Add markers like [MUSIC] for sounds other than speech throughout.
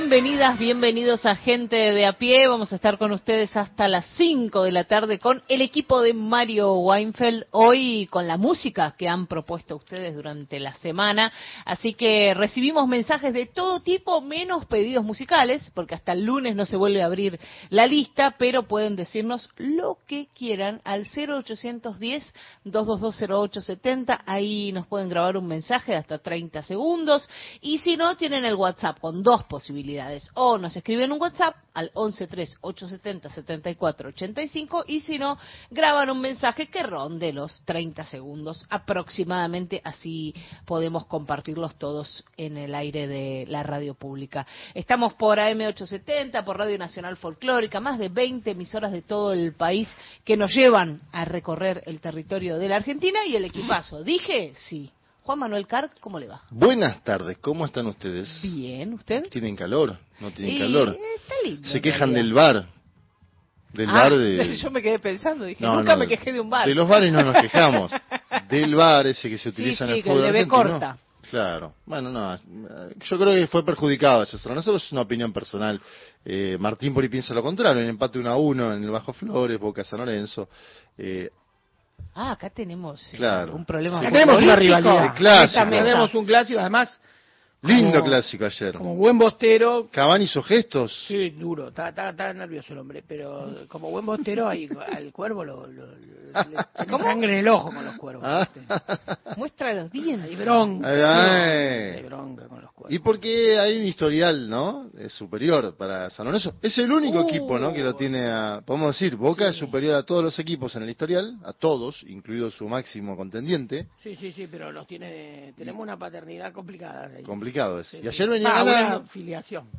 Bienvenidas, bienvenidos a Gente de a pie. Vamos a estar con ustedes hasta las 5 de la tarde con el equipo de Mario Weinfeld, hoy con la música que han propuesto ustedes durante la semana. Así que recibimos mensajes de todo tipo, menos pedidos musicales, porque hasta el lunes no se vuelve a abrir la lista, pero pueden decirnos lo que quieran al 0810-2220870. Ahí nos pueden grabar un mensaje de hasta 30 segundos. Y si no, tienen el WhatsApp con dos posibilidades o nos escriben un WhatsApp al 113-870-7485 y si no, graban un mensaje que ronde los 30 segundos aproximadamente, así podemos compartirlos todos en el aire de la radio pública. Estamos por AM870, por Radio Nacional Folclórica, más de 20 emisoras de todo el país que nos llevan a recorrer el territorio de la Argentina y el equipazo. ¿Dije? Sí. Juan Manuel Carr, ¿cómo le va? Buenas tardes, ¿cómo están ustedes? Bien, ¿usted? ¿Tienen calor? ¿No tienen calor? Está lindo. Se quejan del bar. Del Ah, bar de... [LAUGHS] Yo me quedé pensando, dije, No, nunca no, me quejé de un bar. De los bares no nos quejamos. [LAUGHS] del bar ese que se utiliza sí, en el que fútbol le ve corta. Claro. Bueno, no. Yo creo que fue perjudicado. Para nosotros es una opinión personal. Eh, Martín por ahí piensa lo contrario. En empate 1 a 1 en el Bajo Flores, Boca San Lorenzo. Eh, Ah, acá tenemos eh, Claro. un problema. Acá tenemos una rivalidad. Tenemos un clásico, además, lindo Como- clásico ayer. como buen bostero. Cavani hizo gestos. Sí, duro, está, está, está nervioso el hombre, pero como buen bostero ahí, al cuervo lo, lo, lo- le [LAUGHS] tiene sangre en el ojo con los cuervos. Ah. [LAUGHS] Muestra los dientes. Hay bronca. Ay, hay bronca con los cuervos. Y porque hay un historial, ¿no? Es superior para San Lorenzo. Es el único Uh. equipo, ¿no? Que lo tiene a, podemos decir, Boca es superior a todos los equipos en el historial, a todos, incluido su máximo contendiente. Sí, sí, sí, pero nos tiene, tenemos una paternidad complicada. ahí. Complicado es. Sí, Y ayer venían Ah, ganando.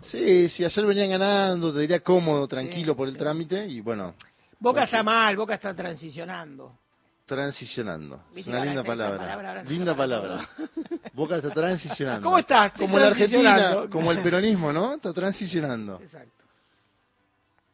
Sí, sí, ayer venían ganando, te diría cómodo, tranquilo Sí, por el trámite y bueno, Boca está mal, Boca está transicionando. transicionando. Es una linda palabra. palabra Linda palabra. [LAUGHS] Boca está transicionando. ¿Cómo estás? Como la Argentina, como el [LAUGHS] peronismo, ¿no? Está transicionando. Exacto.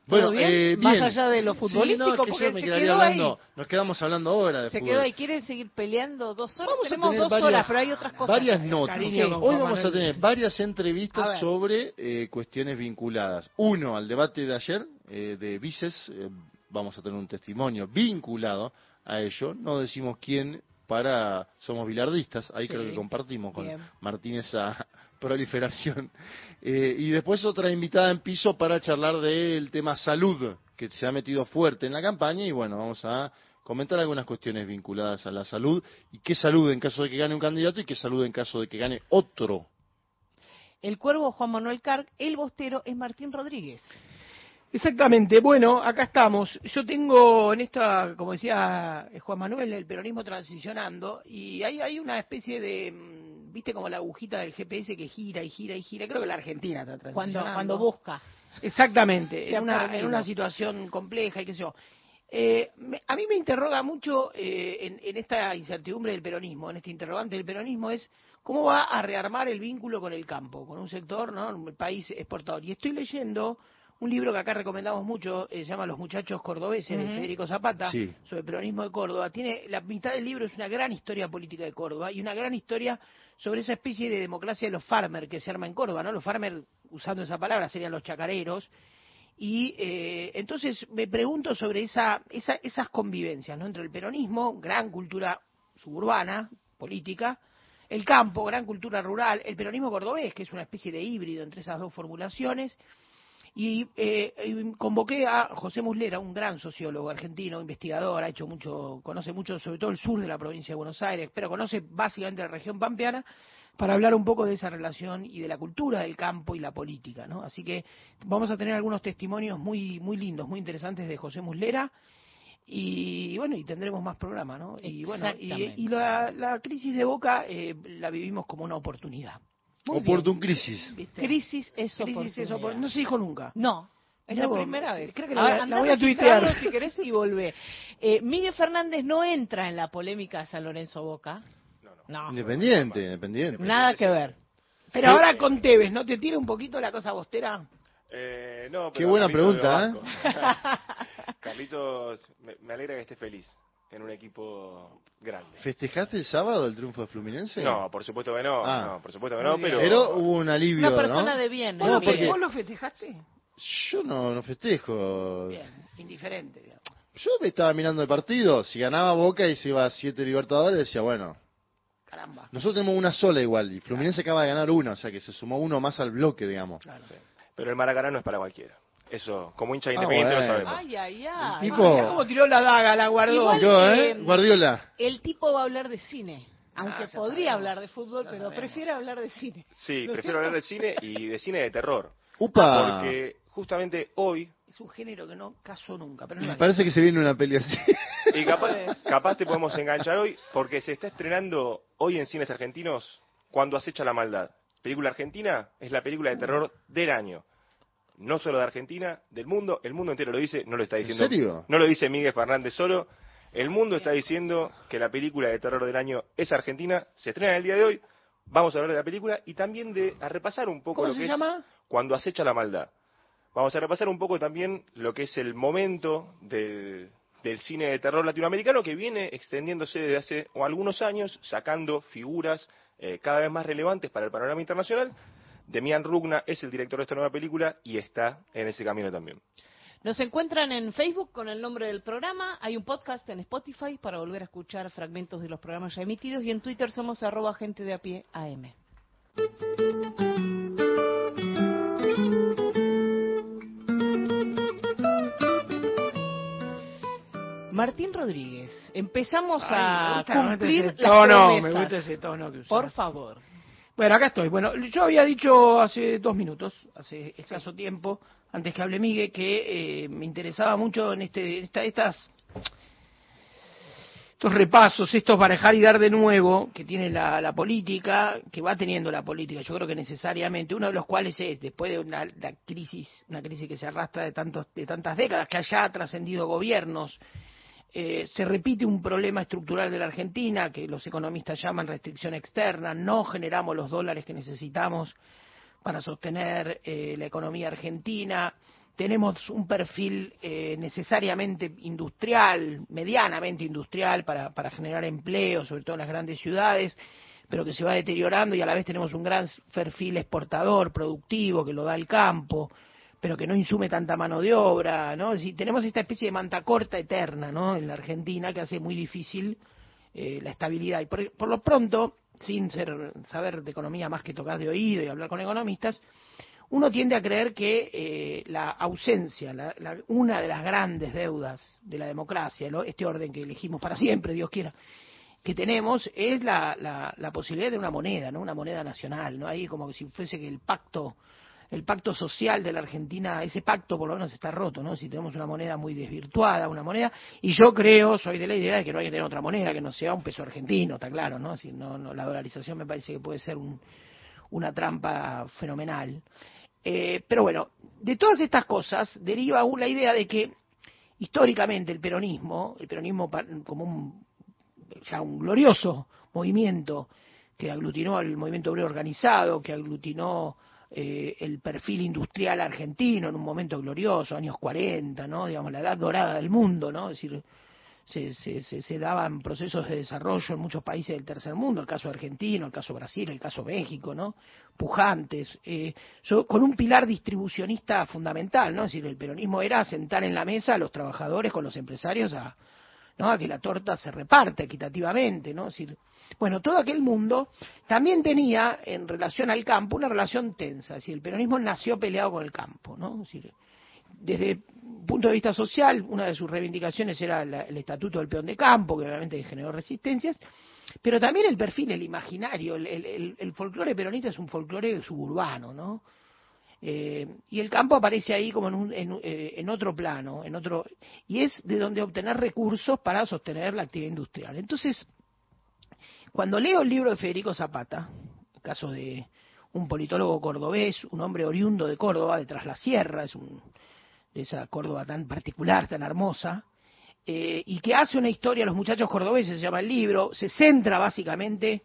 ¿Todo Bueno, bien? eh, Más allá de lo Sí, futbolístico, no, es que porque yo me se quedaría quedó hablando, ahí. nos quedamos hablando ahora de Se fútbol. quedó ahí. ¿Quieren seguir peleando dos horas? Vamos a tener dos varias- horas, pero hay otras cosas. Varias notas. Cariño Hoy vamos a tener varias A entrevistas sobre eh, cuestiones vinculadas. Uno, al debate de ayer eh, de Vices, eh, vamos a tener un testimonio vinculado a ello. No decimos quién para... Somos bilardistas, ahí Sí. creo que compartimos con Bien. Martín esa proliferación. [LAUGHS] Eh, y después otra invitada en piso para charlar del tema salud, que se ha metido fuerte en la campaña y bueno, vamos a comentar algunas cuestiones vinculadas a la salud y qué salud en caso de que gane un candidato y qué salud en caso de que gane otro. El cuervo Juan Manuel Carr, el bostero es Martín Rodríguez. Exactamente, bueno, acá estamos. Yo tengo en esta, como decía eh, Juan Manuel, el peronismo transicionando, y hay, hay una especie de, mm, viste, como la agujita del GPS que gira y gira y gira. Creo que la Argentina está transicionando. cuando busca. Exactamente, en una, perdido. en una situación compleja y qué sé yo. Eh, me- a mí me interroga mucho eh, en, en esta incertidumbre del peronismo, en este interrogante del peronismo, es cómo va a rearmar el vínculo con el campo, con un sector, ¿no? un país exportador. Y estoy leyendo un libro que acá recomendamos mucho, eh, se llama Los muchachos cordobeses, de. Federico Zapata, Sí. sobre el peronismo de Córdoba. Tiene la mitad del libro es una gran historia política de Córdoba y una gran historia sobre esa especie de democracia de los farmers que se arma en Córdoba, ¿no? Los farmers, usando esa palabra, serían los chacareros. Y eh, entonces me pregunto sobre esa, esa, esas convivencias, ¿no? Entre el peronismo, gran cultura suburbana, política, el campo, gran cultura rural, el peronismo cordobés, que es una especie de híbrido entre esas dos formulaciones, y eh, convoqué a José Muslera, un gran sociólogo argentino, investigador, ha hecho mucho, conoce mucho sobre todo el sur de la provincia de Buenos Aires, pero conoce básicamente la región pampeana, para hablar un poco de esa relación y de la cultura del campo y la política, ¿no? Así que vamos a tener algunos testimonios muy muy lindos, muy interesantes de José Muslera y bueno, y tendremos más programa, ¿no? Y bueno, y, y la, la crisis de Boca eh, la vivimos como una oportunidad. Oportun crisis. ¿Viste? Crisis es Crisis es oportunidad. opor- no se dijo nunca. No, es la vos, primera vez. creo que la voy a- la voy a tuitear. si querés y volvé. Eh, Miguel Fernández no entra en la polémica San Lorenzo Boca. No, Independiente, independiente. nada que ver. Pero ahora con Tevez, ¿no te tira un poquito la cosa bostera? Eh, no, Qué pero buena Carlitos pregunta, ¿eh? de [LAUGHS] Vasco. Carlitos, me, me alegra que esté feliz en un equipo grande. ¿Festejaste el sábado el triunfo de Fluminense? No, por supuesto que no, Ah. no, por supuesto que no, pero... Pero hubo un alivio, Una persona ¿no? de bien. ¿Vos, No, porque- vos lo festejaste? Yo no, no festejo. Bien, indiferente. digamos. Yo me estaba mirando el partido. Si ganaba Boca y se iba a siete Libertadores, decía, bueno, Caramba. nosotros tenemos una sola igual. Y Fluminense acaba de ganar una, o sea que se sumó uno más al bloque, digamos. Claro. Pero el Maracaná no es para cualquiera. Eso, como hincha Ah, independiente lo bueno. sabemos. Ay, ay, ay. El tipo- Mirá cómo tiró la daga, la guardó. Igual- Yo, ¿eh? eh, Guardiola. El tipo va a hablar de cine. Aunque Ah, ya podría sabemos, hablar de fútbol, ya pero sabemos. prefiere hablar de cine. Sí, ¿No es prefiero hablar de cine y de cine de terror. Upa. Porque justamente hoy, Es un género que no caso nunca. Pero Me parece que se viene una peli así. y capaz, capaz te podemos enganchar hoy, porque se está estrenando hoy en cines argentinos Cuando acecha la maldad. Película argentina, es la película de terror del año. No solo de Argentina, del mundo, el mundo entero lo dice, no lo está ¿En diciendo. serio? No lo dice Miguel Fernández solo. El mundo está diciendo que la película de terror del año es argentina, se estrena el día de hoy. Vamos a hablar de la película y también de a repasar un poco ¿Cómo lo se que llama? es Cuando acecha la maldad. Vamos a repasar un poco también lo que es el momento del, del cine de terror latinoamericano que viene extendiéndose desde hace algunos años, sacando figuras eh, cada vez más relevantes para el panorama internacional. Demian Rugna es el director de esta nueva película y está en ese camino también. Nos encuentran en Facebook con el nombre del programa. Hay un podcast en Spotify para volver a escuchar fragmentos de los programas ya emitidos. Y en Twitter somos arroba gente de a pie AM. Martín Rodríguez, empezamos Ay, a gusta, me gusta cumplir ese las tono, promesas. me gusta ese tono que usás. Por favor. Bueno, acá estoy. Bueno, yo había dicho hace dos minutos, hace escaso tiempo, antes que hable Miguel, que eh, me interesaba mucho en este, esta- estas estos repasos, estos barajar y dar de nuevo que tiene la, política, que va teniendo la política, yo creo que necesariamente, uno de los cuales es, después de una la crisis, una crisis que se arrastra de tantos, de tantas décadas, que haya trascendido gobiernos, eh, se repite un problema estructural de la Argentina que los economistas llaman restricción externa, no generamos los dólares que necesitamos para sostener eh, la economía argentina, tenemos un perfil eh, necesariamente industrial, medianamente industrial para, para generar empleo, sobre todo en las grandes ciudades, pero que se va deteriorando y a la vez tenemos un gran perfil exportador, productivo, que lo da el campo, pero que no insume tanta mano de obra, ¿no? Tenemos esta especie de manta corta eterna, ¿no? En la Argentina que hace muy difícil eh, la estabilidad. Y por, lo pronto, sin ser, saber de economía más que tocar de oído y hablar con economistas, uno tiende a creer que eh, la ausencia, la- la- una de las grandes deudas de la democracia, ¿no? este orden que elegimos para siempre, Dios quiera, que tenemos es la, la, la posibilidad de una moneda, ¿no? Una moneda nacional, ¿no? Ahí como si fuese que el pacto el pacto social de la Argentina, ese pacto por lo menos está roto, ¿no? Si tenemos una moneda muy desvirtuada, una moneda, y yo creo, soy de la idea de que no hay que tener otra moneda que no sea un peso argentino, está claro, ¿no? Si no, no la dolarización me parece que puede ser un, una trampa fenomenal. Eh, pero bueno, de todas estas cosas deriva aún la idea de que históricamente el peronismo, el peronismo como un, ya un glorioso movimiento que aglutinó al movimiento obrero organizado, que aglutinó eh, el perfil industrial argentino en un momento glorioso, años 40, ¿no? Digamos, la edad dorada del mundo, ¿no? Es decir, se, se, se, daban procesos de desarrollo en muchos países del tercer mundo, el caso argentino, el caso Brasil, el caso México, ¿no? Pujantes, eh, so- con un pilar distribucionista fundamental, ¿no? Es decir, el peronismo era sentar en la mesa a los trabajadores con los empresarios a, ¿no? a que la torta se reparte equitativamente, ¿no? Es decir, bueno, todo aquel mundo también tenía en relación al campo una relación tensa, es el peronismo nació peleado con el campo, ¿no? Desde el punto de vista social, una de sus reivindicaciones era la- el estatuto del peón de campo, que obviamente generó resistencias, pero también el perfil, el imaginario, el- el folclore peronista es un folclore suburbano, ¿no? Eh, y el campo aparece ahí como en, un- en, eh, en otro plano, en otro, y es de donde obtener recursos para sostener la actividad industrial. Entonces, cuando leo el libro de Federico Zapata, caso de un politólogo cordobés, un hombre oriundo de Córdoba, de Tras la Sierra, es un, de esa Córdoba tan particular, tan hermosa, eh, y que hace una historia, Los muchachos cordobeses se llama el libro, se centra básicamente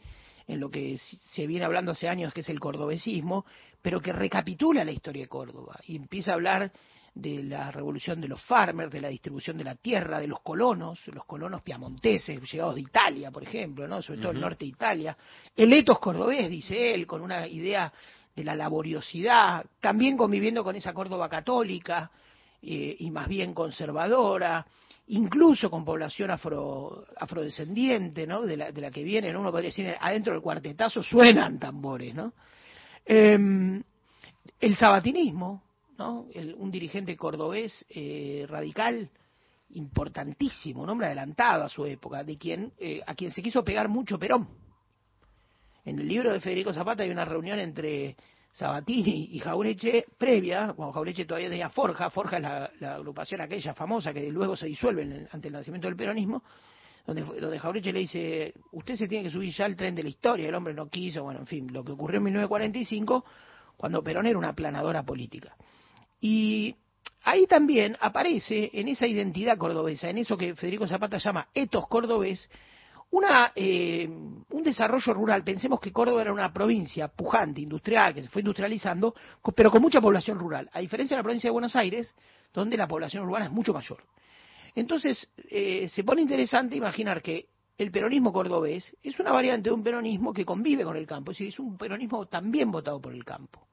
en lo que se viene hablando hace años, que es el cordobesismo, pero que recapitula la historia de Córdoba y empieza a hablar de la revolución de los farmers, de la distribución de la tierra, de los colonos, los colonos piamonteses llegados de Italia, por ejemplo, ¿no? sobre todo el norte de Italia, el etos cordobés, dice él, con una idea de la laboriosidad, también conviviendo con esa Córdoba católica eh, y más bien conservadora, incluso con población afro, afrodescendiente, ¿no? De la, de la que vienen, uno podría decir, adentro del cuartetazo suenan tambores, ¿no? Em, el sabatinismo, ¿no? un dirigente cordobés eh, radical importantísimo, un hombre adelantado a su época, de quien, eh, a quien se quiso pegar mucho Perón. En el libro de Federico Zapata hay una reunión entre Sabatini y Jaureche previa, cuando Jaureche todavía tenía Forja, Forja es la, agrupación aquella famosa que luego se disuelve ante el nacimiento del peronismo, donde, donde Jaureche le dice, usted se tiene que subir ya al tren de la historia, el hombre no quiso, bueno, en fin, lo que ocurrió en 1945, cuando Perón era una planadora política. Y ahí también aparece, en esa identidad cordobesa, en eso que Federico Zapata llama etos cordobés, una, eh, un desarrollo rural. Pensemos que Córdoba era una provincia pujante, industrial, que se fue industrializando, pero con mucha población rural, a diferencia de la provincia de Buenos Aires, donde la población urbana es mucho mayor. Entonces, eh, se pone interesante imaginar que el peronismo cordobés es una variante de un peronismo que convive con el campo, es decir, es un peronismo también votado por el campo.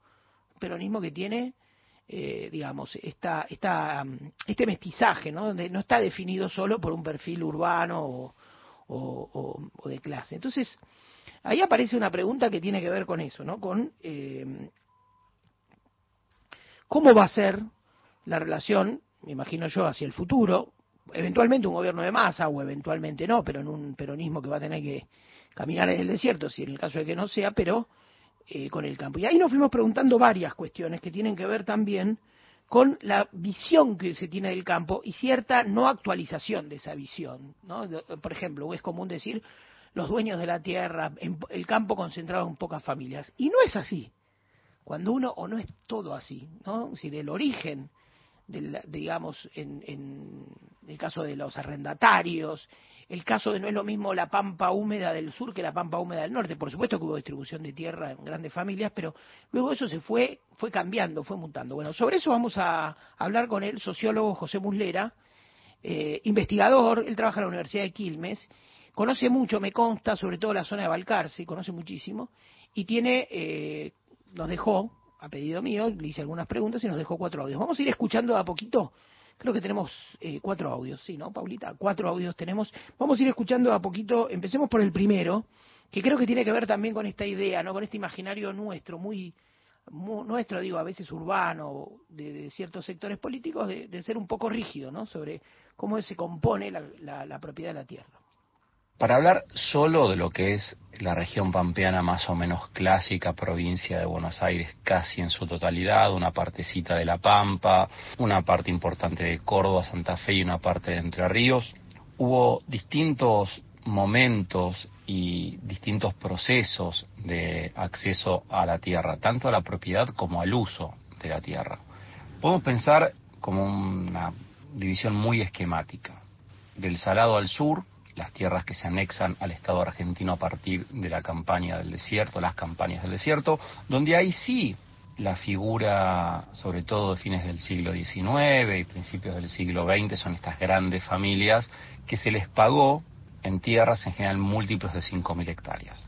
Un peronismo que tiene, eh, digamos, esta, esta, este mestizaje, ¿no? donde no está definido solo por un perfil urbano o, o, de clase. Entonces, ahí aparece una pregunta que tiene que ver con eso, ¿no? Con eh, cómo va a ser la relación, me imagino yo, hacia el futuro, eventualmente un gobierno de masa o eventualmente no, pero en un peronismo que va a tener que caminar en el desierto, si en el caso de que no sea, pero eh, con el campo. Y ahí nos fuimos preguntando varias cuestiones que tienen que ver también con la visión que se tiene del campo y cierta no actualización de esa visión. ¿no? Por ejemplo, es común decir los dueños de la tierra, el campo concentrado en pocas familias. Y no es así. Cuando uno, o no es todo así, ¿no? Si del origen, del, digamos, en, en el caso de los arrendatarios, el caso de no es lo mismo la pampa húmeda del sur que la pampa húmeda del norte. Por supuesto que hubo distribución de tierra en grandes familias, pero luego eso se fue, fue cambiando, fue mutando. Bueno, sobre eso vamos a hablar con el sociólogo José Muslera, eh, investigador, él trabaja en la Universidad de Quilmes, conoce mucho, me consta, sobre todo la zona de Balcarce, conoce muchísimo, y tiene, eh, nos dejó, a pedido mío, le hice algunas preguntas y nos dejó cuatro audios. Vamos a ir escuchando a poquito Creo que tenemos eh, cuatro audios, ¿sí, no, Paulita? Cuatro audios tenemos. Vamos a ir escuchando a poquito. Empecemos por el primero, que creo que tiene que ver también con esta idea, ¿no? Con este imaginario nuestro, muy, nuestro, digo, a veces urbano, de, ciertos sectores políticos, de, ser un poco rígido, ¿no? Sobre cómo se compone la propiedad de la tierra. Para hablar solo de lo que es la región pampeana más o menos clásica, provincia de Buenos Aires casi en su totalidad, una partecita de La Pampa, una parte importante de Córdoba, Santa Fe y una parte de Entre Ríos, hubo distintos momentos y distintos procesos de acceso a la tierra, tanto a la propiedad como al uso de la tierra. Podemos pensar como una división muy esquemática. Del Salado al sur, las tierras que se anexan al Estado argentino a partir de la campaña del desierto, las campañas del desierto, donde ahí sí la figura, sobre todo de fines del siglo XIX y principios del siglo XX, son estas grandes familias que se les pagó en tierras en general múltiplos de 5.000 hectáreas.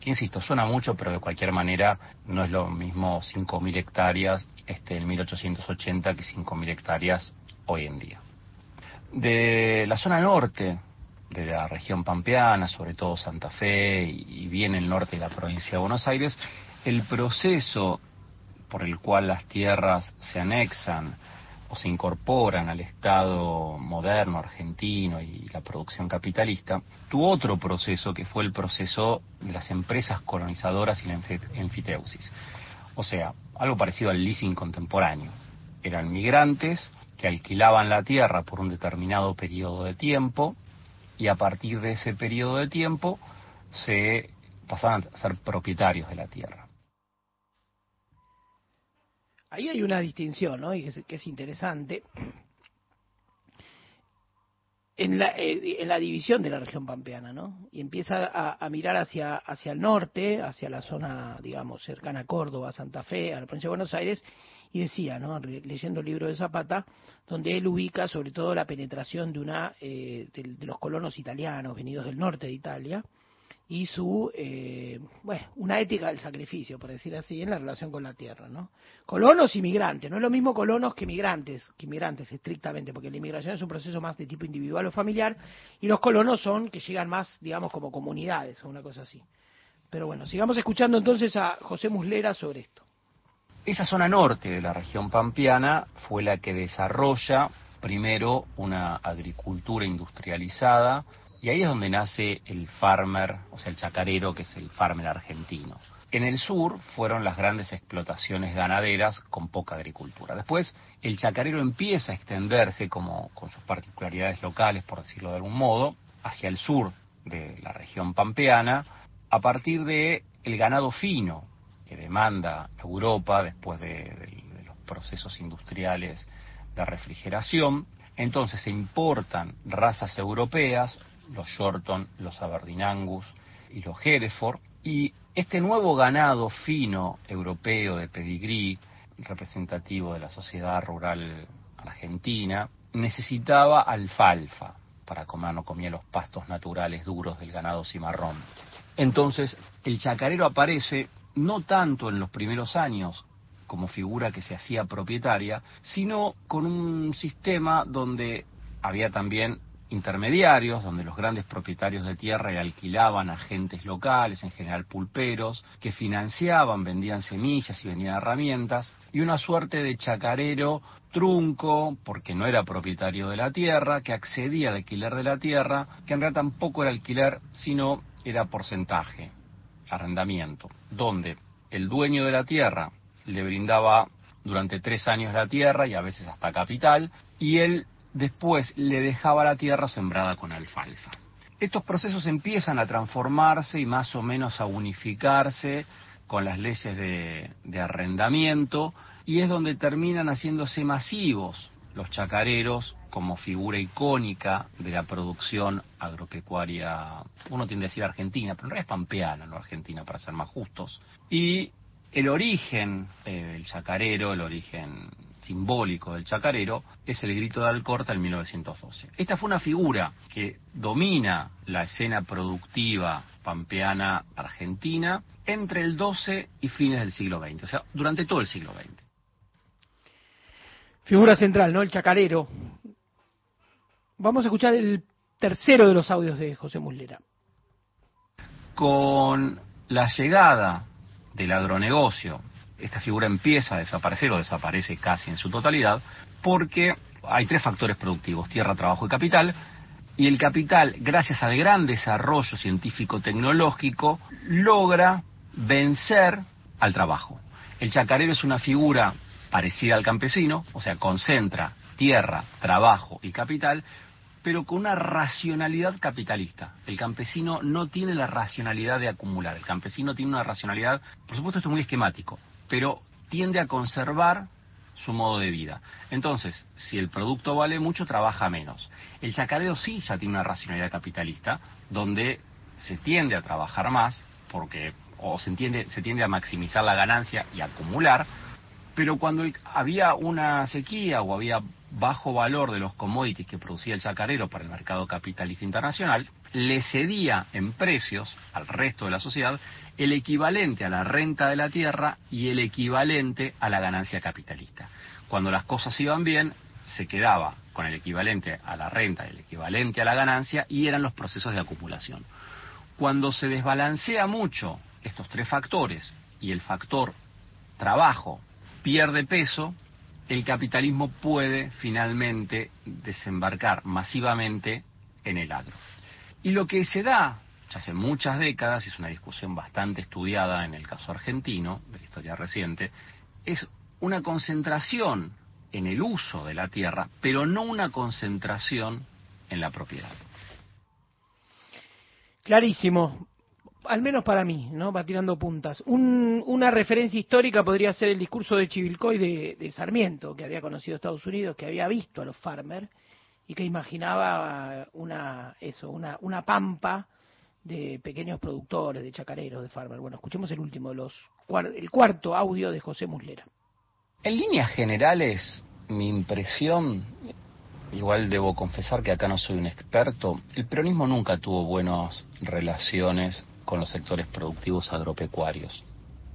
Que insisto, suena mucho, pero de cualquier manera no es lo mismo 5.000 hectáreas este, en 1880 que 5.000 hectáreas hoy en día. De la zona norte de la región pampeana, sobre todo Santa Fe y bien el norte de la provincia de Buenos Aires, el proceso por el cual las tierras se anexan o se incorporan al Estado moderno argentino y la producción capitalista, tuvo otro proceso que fue el proceso de las empresas colonizadoras y la enfiteusis. O sea, algo parecido al leasing contemporáneo. Eran migrantes que alquilaban la tierra por un determinado periodo de tiempo y a partir de ese periodo de tiempo se pasaban a ser propietarios de la tierra. Ahí hay una distinción, ¿no? Y que es, interesante. en la, eh, en la división de la región pampeana, ¿no? Y empieza a, a, mirar hacia, hacia el norte, hacia la zona, digamos, cercana a Córdoba, Santa Fe, a la provincia de Buenos Aires, y decía, ¿no? leyendo el libro de Zapata, donde él ubica sobre todo la penetración de una eh, de, los colonos italianos venidos del norte de Italia y su, eh, bueno, una ética del sacrificio, por decir así, en la relación con la tierra, ¿no? Colonos y migrantes, no es lo mismo colonos que migrantes, que inmigrantes estrictamente, porque la inmigración es un proceso más de tipo individual o familiar, y los colonos son que llegan más, digamos, como comunidades o una cosa así. Pero bueno, sigamos escuchando entonces a José Muslera sobre esto. Esa zona norte de la región pampeana fue la que desarrolla primero una agricultura industrializada, y ahí es donde nace el farmer, o sea, el chacarero, que es el farmer argentino. En el sur fueron las grandes explotaciones ganaderas con poca agricultura. Después el chacarero empieza a extenderse como con sus particularidades locales, por decirlo de algún modo, hacia el sur de la región pampeana a partir de el ganado fino que demanda Europa después de, de, los procesos industriales de refrigeración. Entonces se importan razas europeas, los Shorton, los Aberdeen Angus y los Hereford. Y este nuevo ganado fino europeo de pedigrí, representativo de la sociedad rural argentina, necesitaba alfalfa para comer, no comía los pastos naturales duros del ganado cimarrón. Entonces, el chacarero aparece no tanto en los primeros años como figura que se hacía propietaria, sino con un sistema donde había también intermediarios, donde los grandes propietarios de tierra alquilaban a agentes locales, en general pulperos, que financiaban, vendían semillas y vendían herramientas, y una suerte de chacarero trunco, porque no era propietario de la tierra, que accedía al alquiler de la tierra, que en realidad tampoco era alquiler, sino era porcentaje, arrendamiento, donde el dueño de la tierra le brindaba durante tres años la tierra y a veces hasta capital, y él después le dejaba la tierra sembrada con alfalfa. Estos procesos empiezan a transformarse y más o menos a unificarse con las leyes de, de, arrendamiento y es donde terminan haciéndose masivos los chacareros como figura icónica de la producción agropecuaria, uno tiende a decir argentina, pero en realidad es pampeana, no argentina para ser más justos. Y el origen eh, del chacarero, el origen simbólico del chacarero, es el grito de Alcorta en 1912. Esta fue una figura que domina la escena productiva pampeana argentina entre el 12 y fines del siglo XX, o sea, durante todo el siglo XX. Figura central, ¿no? El chacarero. Vamos a escuchar el tercero de los audios de José Muslera. Con la llegada del agronegocio, esta figura empieza a desaparecer o desaparece casi en su totalidad, porque hay tres factores productivos, tierra, trabajo y capital, y el capital, gracias al gran desarrollo científico-tecnológico, logra vencer al trabajo. El chacarero es una figura parecida al campesino, o sea, concentra tierra, trabajo y capital, pero con una racionalidad capitalista. El campesino no tiene la racionalidad de acumular, el campesino tiene una racionalidad, por supuesto esto es muy esquemático, pero tiende a conservar su modo de vida. Entonces, si el producto vale mucho, trabaja menos. El chacarero sí ya tiene una racionalidad capitalista, donde se tiende a trabajar más, porque o se, entiende, se tiende a maximizar la ganancia y acumular, pero cuando había una sequía o había bajo valor de los commodities que producía el chacarero para el mercado capitalista internacional, le cedía en precios al resto de la sociedad el equivalente a la renta de la tierra y el equivalente a la ganancia capitalista. Cuando las cosas iban bien, se quedaba con el equivalente a la renta, el equivalente a la ganancia y eran los procesos de acumulación. Cuando se desbalancea mucho estos tres factores y el factor trabajo pierde peso, el capitalismo puede finalmente desembarcar masivamente en el agro. Y lo que se da ya hace muchas décadas, es una discusión bastante estudiada en el caso argentino, de la historia reciente, es una concentración en el uso de la tierra, pero no una concentración en la propiedad. Clarísimo al menos para mí, ¿no? Va tirando puntas. Un, una referencia histórica podría ser el discurso de Chivilcoy de, Sarmiento, que había conocido Estados Unidos, que había visto a los farmers y que imaginaba una, eso, una, una pampa de pequeños productores, de chacareros, de farmers. Bueno, escuchemos el último, los, el cuarto audio de José Muslera. En líneas generales, mi impresión, igual debo confesar que acá no soy un experto, el peronismo nunca tuvo buenas relaciones con los sectores productivos agropecuarios.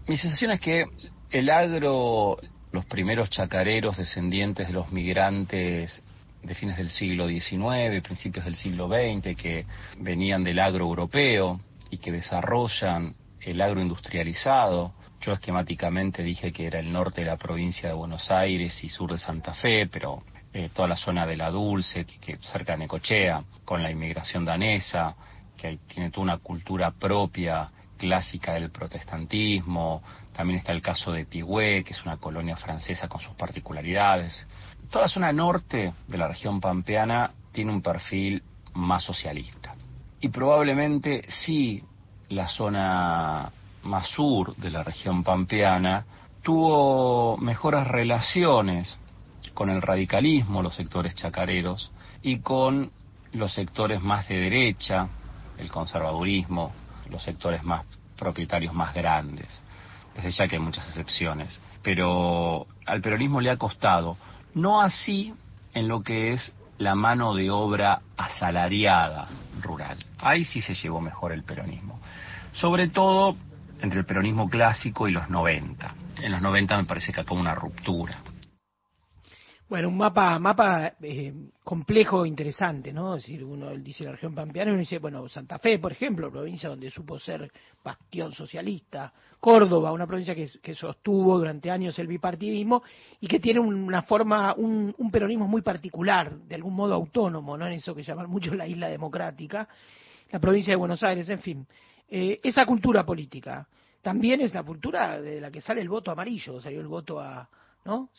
Mi sensación es que el agro, los primeros chacareros descendientes de los migrantes de fines del siglo XIX, principios del siglo XX, que venían del agro europeo y que desarrollan el agro industrializado. Yo esquemáticamente dije que era el norte de la provincia de Buenos Aires y sur de Santa Fe, pero eh, toda la zona de la Dulce, que, cerca de Necochea, con la inmigración danesa, que tiene toda una cultura propia clásica del protestantismo, también está el caso de Pigüé, que es una colonia francesa con sus particularidades. Toda la zona norte de la región pampeana tiene un perfil más socialista. Y probablemente sí la zona más sur de la región pampeana tuvo mejores relaciones con el radicalismo, los sectores chacareros, y con los sectores más de derecha, el conservadurismo, los sectores más propietarios más grandes. Desde ya que hay muchas excepciones. Pero al peronismo le ha costado. No así en lo que es la mano de obra asalariada rural. Ahí sí se llevó mejor el peronismo. Sobre todo entre el peronismo clásico y los 90. En los 90 me parece que acá una ruptura. Bueno, un mapa, mapa eh, complejo, interesante, ¿no? Es decir, uno dice la región pampeana y uno dice, bueno, Santa Fe, por ejemplo, provincia donde supo ser bastión socialista, Córdoba, una provincia que, sostuvo durante años el bipartidismo y que tiene una forma, un, peronismo muy particular, de algún modo autónomo, ¿no? En eso que llaman mucho la isla democrática, la provincia de Buenos Aires, en fin. Eh, esa cultura política también es la cultura de la que sale el voto amarillo, salió el voto a ¿no?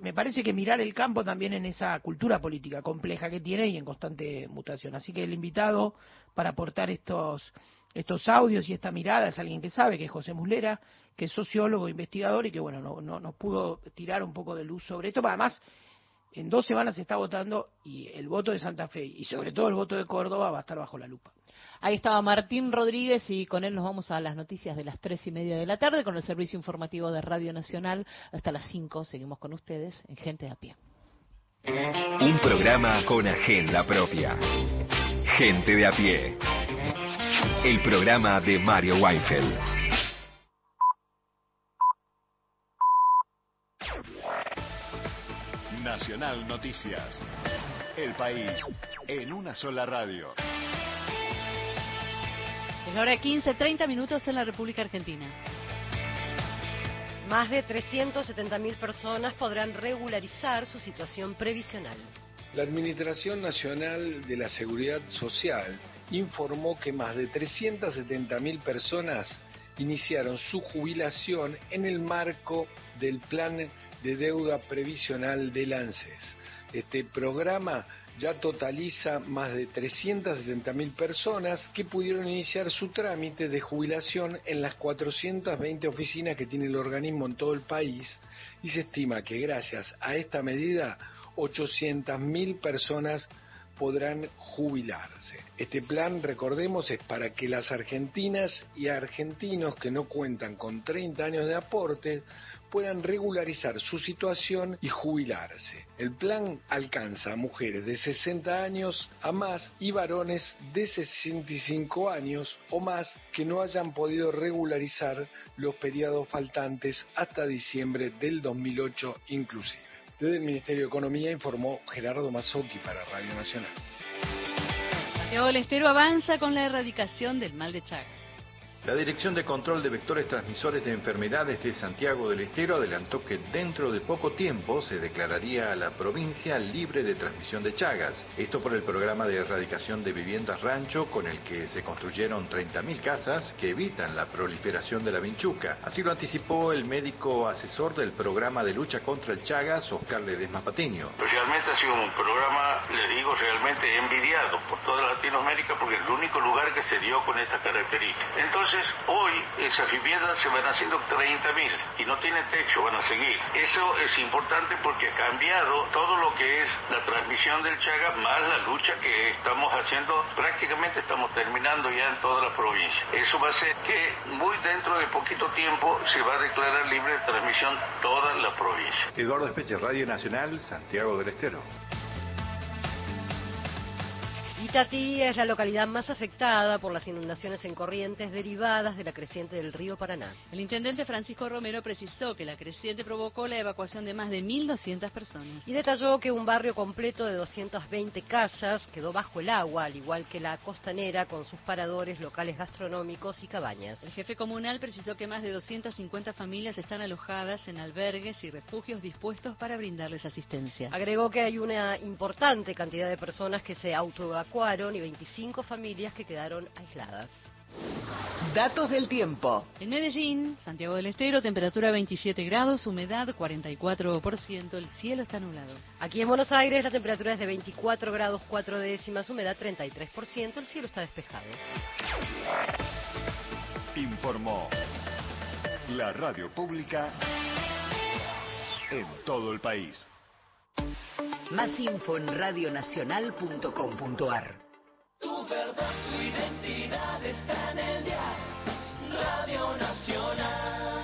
Me parece que mirar el campo también en esa cultura política compleja que tiene y en constante mutación. Así que el invitado para aportar estos, estos audios y esta mirada es alguien que sabe, que es José Muslera, que es sociólogo, investigador y que, bueno, no, no, nos pudo tirar un poco de luz sobre esto. Además, en dos semanas se está votando y el voto de Santa Fe y sobre todo el voto de Córdoba va a estar bajo la lupa. Ahí estaba Martín Rodríguez y con él nos vamos a las noticias de las tres y media de la tarde con el servicio informativo de Radio Nacional. Hasta las cinco seguimos con ustedes en Gente de a Pie. Un programa con agenda propia. Gente de a Pie. El programa de Mario Weinfeld. Nacional Noticias. El país en una sola radio. Es la hora de 15, 30 minutos en la República Argentina. Más de 370.000 personas podrán regularizar su situación previsional. La Administración Nacional de la Seguridad Social informó que más de 370.000 personas iniciaron su jubilación en el marco del Plan de Deuda Previsional del ANSES. Este programa ya totaliza más de 370.000 personas que pudieron iniciar su trámite de jubilación en las 420 oficinas que tiene el organismo en todo el país y se estima que gracias a esta medida 800.000 personas podrán jubilarse. Este plan, recordemos, es para que las argentinas y argentinos que no cuentan con 30 años de aporte puedan regularizar su situación y jubilarse. El plan alcanza a mujeres de 60 años a más y varones de 65 años o más que no hayan podido regularizar los periodos faltantes hasta diciembre del 2008 inclusive. Desde el Ministerio de Economía informó Gerardo Mazzocchi para Radio Nacional. Santiago del Estero avanza con la erradicación del mal de Chagas. La Dirección de Control de Vectores Transmisores de Enfermedades de Santiago del Estero adelantó que dentro de poco tiempo se declararía la provincia libre de transmisión de Chagas. Esto por el programa de erradicación de viviendas rancho con el que se construyeron 30.000 casas que evitan la proliferación de la vinchuca. Así lo anticipó el médico asesor del programa de lucha contra el Chagas, Oscar Ledesma Patiño. Realmente ha sido un programa, le digo, realmente envidiado por toda Latinoamérica porque es el único lugar que se dio con esta característica. Entonces, Entonces, hoy esas viviendas se van haciendo 30.000 y no tienen techo, van a seguir. Eso es importante porque ha cambiado todo lo que es la transmisión del Chagas más la lucha que estamos haciendo, prácticamente estamos terminando ya en toda la provincia. Eso va a ser que muy dentro de poquito tiempo se va a declarar libre de transmisión toda la provincia. Eduardo Espeche, Radio Nacional, Santiago del Estero. Itatí es la localidad más afectada por las inundaciones en corrientes derivadas de la creciente del río Paraná. El intendente Francisco Romero precisó que la creciente provocó la evacuación de más de 1.200 personas. Y detalló que un barrio completo de 220 casas quedó bajo el agua, al igual que la costanera con sus paradores, locales gastronómicos y cabañas. El jefe comunal precisó que más de 250 familias están alojadas en albergues y refugios dispuestos para brindarles asistencia. Agregó que hay una importante cantidad de personas que se autoevacuaron y 25 familias que quedaron aisladas. Datos del tiempo. En Medellín, Santiago del Estero, temperatura 27 grados, humedad 44%, el cielo está nublado. Aquí en Buenos Aires la temperatura es de 24 grados 4 décimas, humedad 33%, el cielo está despejado. Informó la radio pública en todo el país. Más info en radionacional.com.ar. Tu verdad, tu identidad está en el dial. Radio Nacional.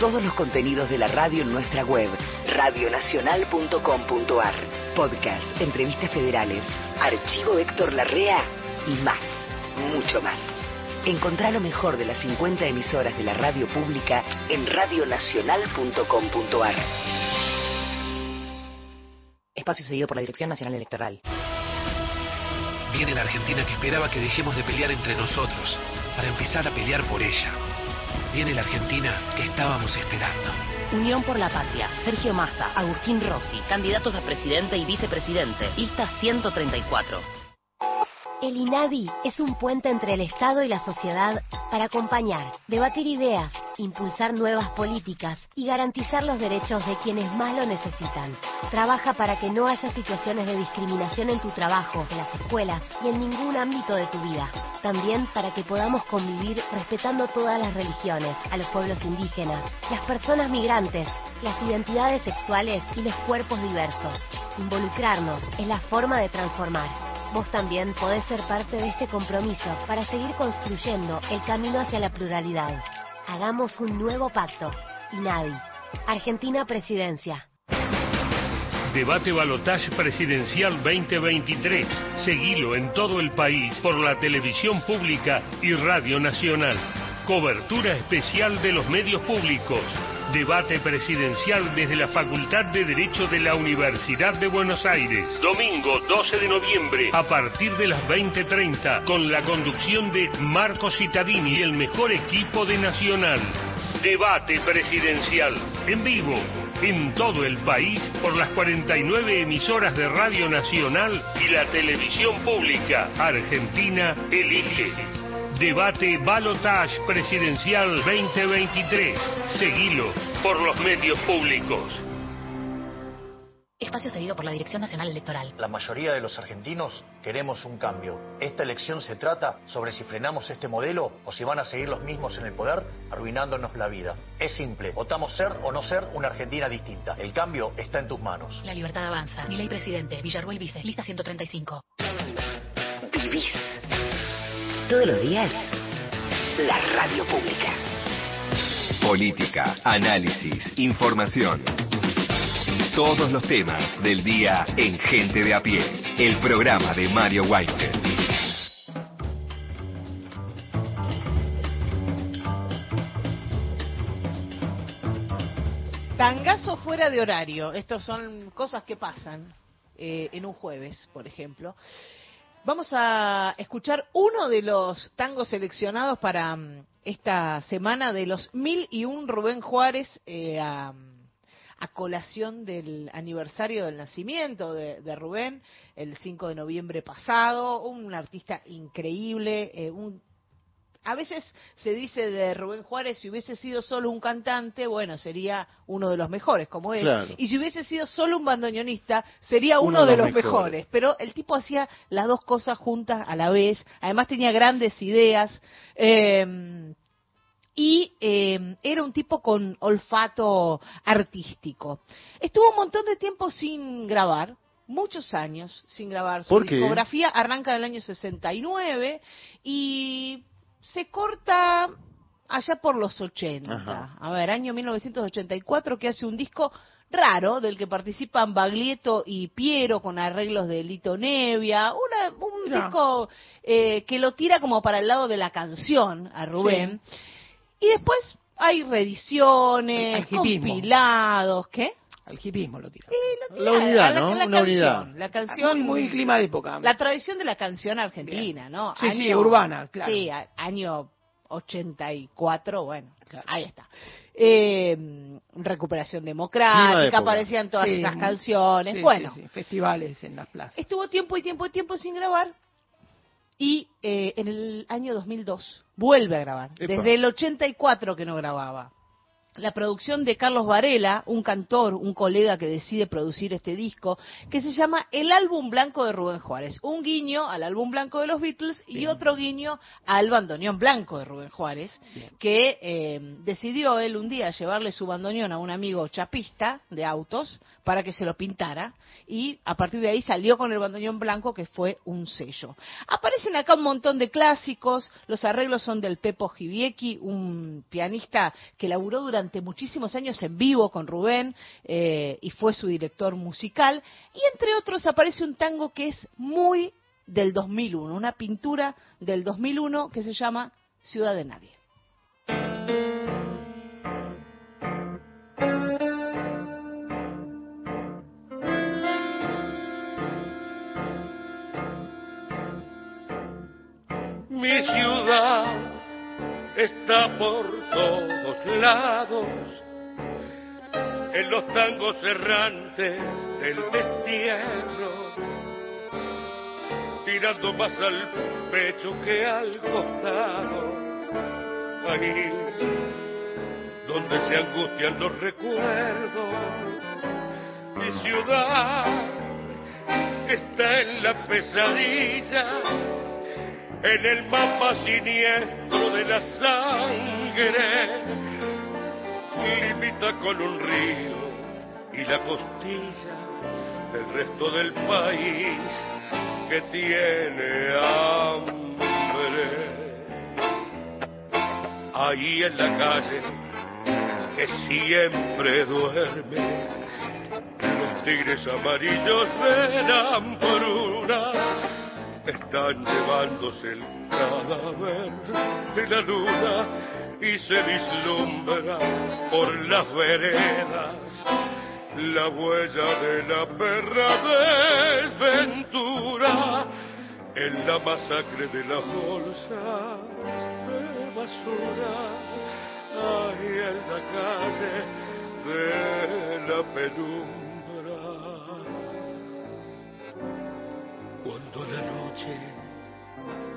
Todos los contenidos de la radio en nuestra web, radionacional.com.ar. Podcast, entrevistas federales, archivo Héctor Larrea y más, mucho más. Encontrá lo mejor de las 50 emisoras de la radio pública en radionacional.com.ar. Espacio cedido por la Dirección Nacional Electoral. Viene la Argentina que esperaba que dejemos de pelear entre nosotros para empezar a pelear por ella. Viene la Argentina que estábamos esperando. Unión por la Patria, Sergio Massa, Agustín Rossi, candidatos a presidente y vicepresidente, lista 134. El INADI es un puente entre el Estado y la sociedad para acompañar, debatir ideas, impulsar nuevas políticas y garantizar los derechos de quienes más lo necesitan. Trabaja para que no haya situaciones de discriminación en tu trabajo, en las escuelas y en ningún ámbito de tu vida. También para que podamos convivir respetando todas las religiones, a los pueblos indígenas, las personas migrantes, las identidades sexuales y los cuerpos diversos. Involucrarnos es la forma de transformar. Vos también podés ser parte de este compromiso para seguir construyendo el camino hacia la pluralidad. Hagamos un nuevo pacto. INADI. Argentina Presidencia. Debate Balotage Presidencial 2023. Seguilo en todo el país por la televisión pública y Radio Nacional. Cobertura especial de los medios públicos. Debate presidencial desde la Facultad de Derecho de la Universidad de Buenos Aires. Domingo 12 de noviembre a partir de las 20.30 con la conducción de Marco Cittadini y el mejor equipo de Nacional. Debate presidencial en vivo en todo el país por las 49 emisoras de Radio Nacional y la televisión pública. Argentina elige. Debate Balotage Presidencial 2023. Seguilo por los medios públicos. Espacio cedido por la Dirección Nacional Electoral. La mayoría de los argentinos queremos un cambio. Esta elección se trata sobre si frenamos este modelo o si van a seguir los mismos en el poder arruinándonos la vida. Es simple, votamos ser o no ser una Argentina distinta. El cambio está en tus manos. La libertad avanza. Mi ley presidente, Villarruel Vice, lista 135. Vivís. Todos los días, la radio pública. Política, análisis, información. Todos los temas del día en Gente de a pie. El programa de Mario White. Tangazo fuera de horario. Estas son cosas que pasan eh, en un jueves, por ejemplo. Vamos a escuchar uno de los tangos seleccionados para mm, esta semana de los mil y un Rubén Juárez eh, a, a colación del aniversario del nacimiento de, de Rubén, el 5 de noviembre pasado. Un artista increíble, eh, un a veces se dice de Rubén Juárez, si hubiese sido solo un cantante, bueno, sería uno de los mejores, como él. Claro. Y si hubiese sido solo un bandoneonista, sería uno, de los mejores. Pero el tipo hacía las dos cosas juntas a la vez. Además tenía grandes ideas. eh, y eh, era un tipo con olfato artístico. Estuvo un montón de tiempo sin grabar, muchos años sin grabar. Su discografía arranca del año 69 y se corta allá por los 80. Ajá. A ver, año 1984 que hace un disco raro del que participan Baglietto y Piero con arreglos de Lito Nevia, una- un disco eh, que lo tira como para el lado de la canción a Rubén. Y después hay reediciones, compilados, ¿qué? Al hipismo lo tira. La unidad, la- ¿no? la Una canción, unidad. La canción, Muy, muy clima de época. la tradición de la canción argentina, ¿no? Sí, sí, urbana, claro. Sí, a- año 84, bueno, ahí está. Eh, recuperación de democrática, época. aparecían todas Sí, esas canciones. sí, bueno, sí, sí, festivales en las plazas. estuvo tiempo y tiempo y tiempo sin grabar y eh, en el año 2002 vuelve a grabar. Epa. Desde el 84 que no grababa. La producción de Carlos Varela, un cantor, un colega que decide producir este disco, que se llama El álbum blanco de Rubén Juárez. Un guiño al álbum blanco de los Beatles y otro guiño al bandoneón blanco de Rubén Juárez, que eh, decidió él un día llevarle su bandoneón a un amigo chapista de autos para que se lo pintara y a partir de ahí salió con el bandoneón blanco que fue un sello. Aparecen acá un montón de clásicos, los arreglos son del Pepo Giviecki, un pianista que laburó durante muchísimos años en vivo con Rubén eh, y fue su director musical y entre otros aparece un tango que es muy del 2001, una pintura del 2001 que se llama Ciudad de Nadie. Mi ciudad está por todos lados, en los tangos errantes del destierro, tirando más al pecho que al costado, ahí donde se angustian los recuerdos. Mi ciudad está en la pesadilla en el mapa siniestro de la sangre, limita con un río y la costilla del resto del país que tiene hambre. Ahí en la calle que siempre duerme, los tigres amarillos de hambruna están llevándose el cadáver de la luna y se vislumbra por las veredas la huella de la perra desventura en la masacre de las bolsas de basura. Ahí en la calle de la penumbra noche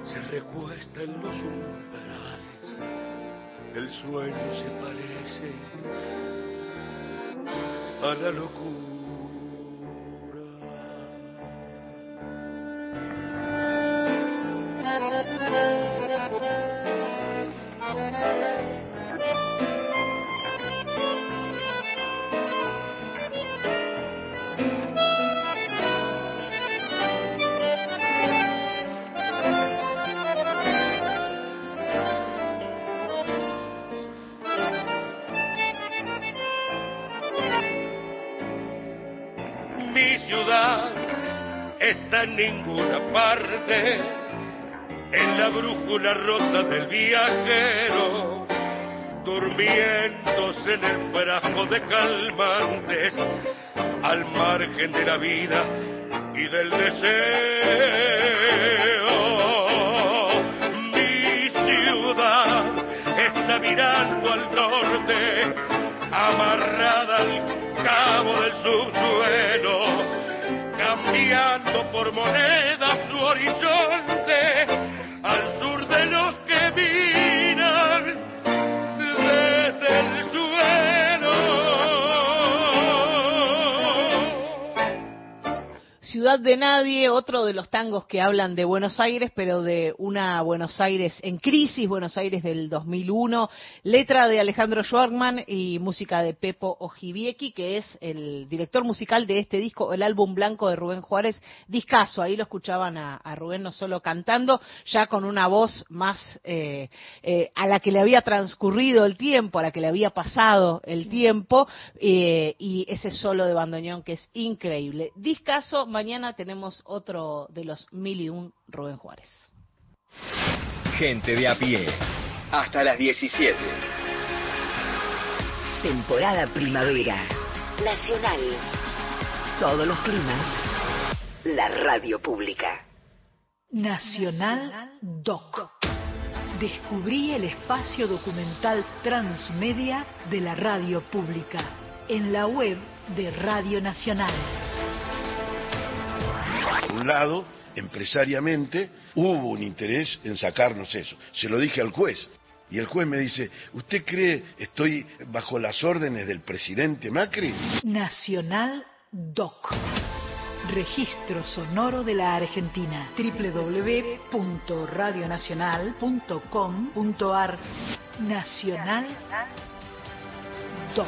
se recuesta en los umbrales, el sueño se parece a la locura. [LAUGHS] está en ninguna parte, en la brújula rota del viajero, durmiéndose en el frasco de calmantes, al margen de la vida y del deseo. Mi ciudad está mirando al norte, amarrada al cabo del subsuelo, cambiando por moneda su horizonte Ciudad de Nadie, otro de los tangos que hablan de Buenos Aires, pero de una Buenos Aires en crisis, Buenos Aires del 2001, letra de Alejandro Schwartman y música de Pepo Ojibieki, que es el director musical de este disco, el álbum blanco de Rubén Juárez, discaso, ahí lo escuchaban a, Rubén no solo cantando, ya con una voz más eh, eh, a la que le había transcurrido el tiempo, a la que le había pasado el tiempo, eh, y ese solo de bandoneón que es increíble. Discaso, mañana tenemos otro de los mil y un Rubén Juárez. Gente de a pie. Hasta las 17. Temporada primavera. Nacional. Todos los climas. La radio pública. Nacional Doc. Descubrí el espacio documental transmedia de la radio pública en la web de Radio Nacional. Por un lado, empresariamente, hubo un interés en sacarnos eso. Se lo dije al juez. Y el juez me dice, ¿usted cree estoy bajo las órdenes del presidente Macri? Nacional Doc. Registro sonoro de la Argentina. www.radionacional.com.ar Nacional Doc.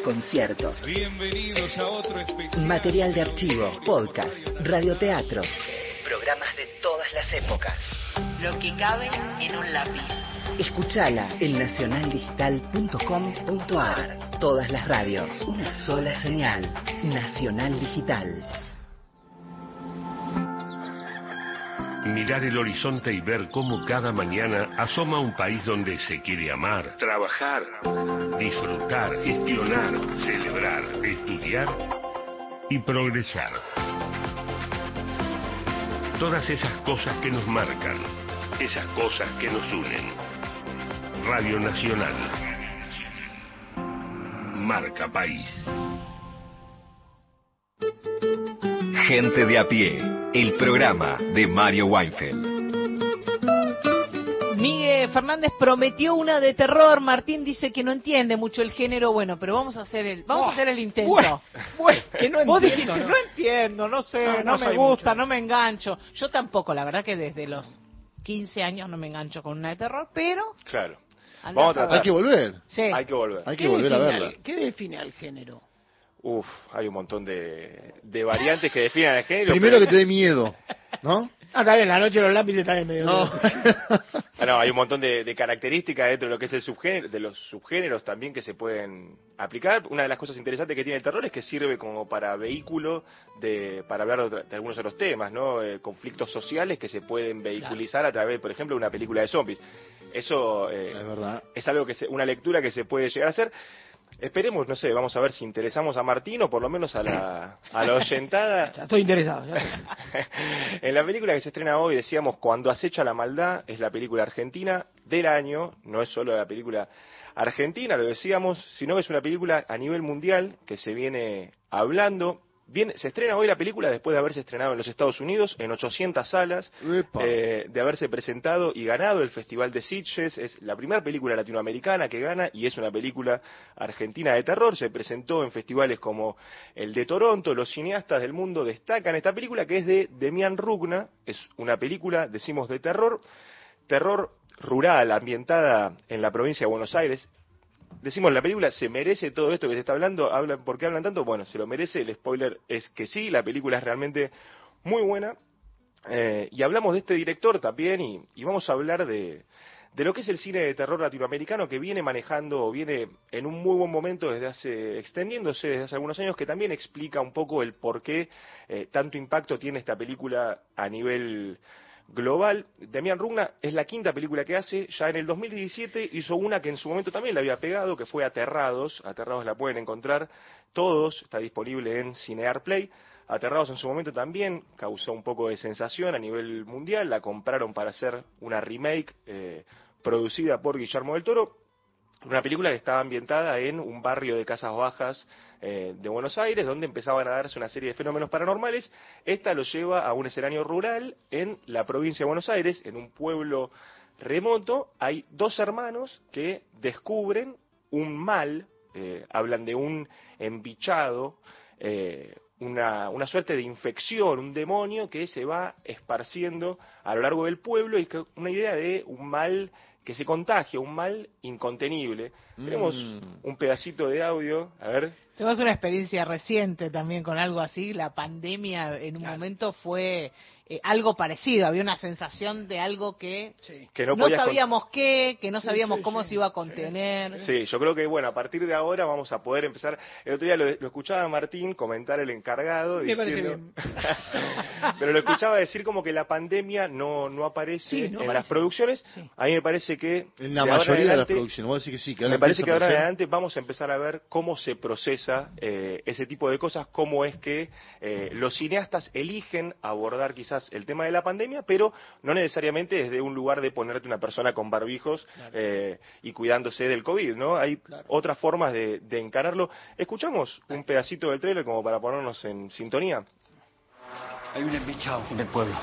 conciertos, Bienvenidos a otro especial. material de archivo, podcast, radioteatros, programas de todas las épocas. Lo que cabe en un lápiz. Escuchala en nacionaldigital.com.ar. Todas las radios, una sola señal. Nacional Digital. Mirar el horizonte y ver cómo cada mañana asoma un país donde se quiere amar, trabajar, disfrutar, gestionar, celebrar, estudiar y progresar. Todas esas cosas que nos marcan, esas cosas que nos unen. Radio Nacional. Marca País. Gente de a pie. El programa de Mario Weinfeld. Miguel Fernández prometió una de terror. Martín dice que no entiende mucho el género. Bueno, pero vamos a hacer el, vamos a hacer el intento. bueno, bueno, que no Vos entiendo, dijiste, ¿no? no entiendo, no sé, No, no, no me gusta, mucho. no me engancho. Yo tampoco, la verdad que desde los 15 años no me engancho con una de terror, pero Claro. Vamos a tratar. Hay que volver. Sí. Hay que volver. Hay que ¿Qué volver a verla. al- ¿Qué define al género? Uf, hay un montón de, de variantes que definen el género. Primero que te dé miedo, ¿no? [LAUGHS] Ah, bien, la noche de los lápices bien medio. No. [LAUGHS] Ah, no, hay un montón de, de características dentro de lo que es el subgénero, de los subgéneros también que se pueden aplicar. Una de las cosas interesantes que tiene el terror es que sirve como para vehículo de, para hablar de, otra- de algunos otros temas, ¿no? Eh, conflictos sociales que se pueden vehiculizar a través, por ejemplo, de una película de zombies. Eso eh, Es verdad. es algo que se, una lectura que se puede llegar a hacer. Esperemos, no sé, vamos a ver si interesamos a Martín o por lo menos a la, a la oyentada. [LAUGHS] Ya estoy interesado. ya. [LAUGHS] En la película que se estrena hoy decíamos Cuando acecha la maldad, es la película argentina del año, no es solo la película argentina, lo decíamos, sino que es una película a nivel mundial que se viene hablando. Viene, se estrena hoy la película después de haberse estrenado en los Estados Unidos en 800 salas, eh, de haberse presentado y ganado el Festival de Sitges. Es la primera película latinoamericana que gana y es una película argentina de terror. Se presentó en festivales como el de Toronto. Los cineastas del mundo destacan esta película que es de Demian Rugna. Es una película, decimos, de terror. Terror rural, ambientada en la provincia de Buenos Aires. Decimos, la película se merece todo esto que se está hablando. Hablan, ¿Por qué hablan tanto? Bueno, se lo merece. El spoiler es que sí, la película es realmente muy buena. Eh, y hablamos de este director también y, vamos a hablar de, de lo que es el cine de terror latinoamericano que viene manejando viene en un muy buen momento desde hace, extendiéndose desde hace algunos años, que también explica un poco el por qué eh, tanto impacto tiene esta película a nivel global. Demian Rugna es la quinta película que hace. Ya en el 2017 hizo una que en su momento también le había pegado, que fue Aterrados. Aterrados la pueden encontrar todos, está disponible en Cinear Play. Aterrados en su momento también causó un poco de sensación a nivel mundial. La compraron para hacer una remake eh, producida por Guillermo del Toro. Una película que estaba ambientada en un barrio de casas bajas eh, de Buenos Aires, donde empezaban a darse una serie de fenómenos paranormales. Esta lo lleva a un escenario rural en la provincia de Buenos Aires, en un pueblo remoto. Hay dos hermanos que descubren un mal, eh, hablan de un embichado, eh, una, una suerte de infección, un demonio que se va esparciendo a lo largo del pueblo y que una idea de un mal que se contagia, un mal incontenible. Tenemos Mm. un pedacito de audio, a ver. Tenemos una experiencia reciente también con algo así. La pandemia en un momento fue eh, algo parecido. Había una sensación de algo que, Que no no, con- sabíamos qué, que no sabíamos sí, cómo sí, se iba a contener. Sí, yo creo que bueno, a partir de ahora vamos a poder empezar. El otro día lo, lo escuchaba a Martín comentar el encargado Me diciendo, [LAUGHS] pero lo escuchaba decir como que la pandemia no no aparece Sí, no en aparece. las producciones. A mí me parece que En la mayoría de las adelante- producciones. Vos decís que sí, que ahora me parece que ahora en adelante vamos a empezar a ver cómo se procesa eh, ese tipo de cosas, cómo es que eh, los cineastas eligen abordar quizás el tema de la pandemia, pero no necesariamente desde un lugar de ponerte una persona con barbijos eh, y cuidándose del COVID, ¿no? Hay otras formas de, de encararlo. Escuchamos un pedacito del trailer como para ponernos en sintonía. Hay un embichado en el pueblo.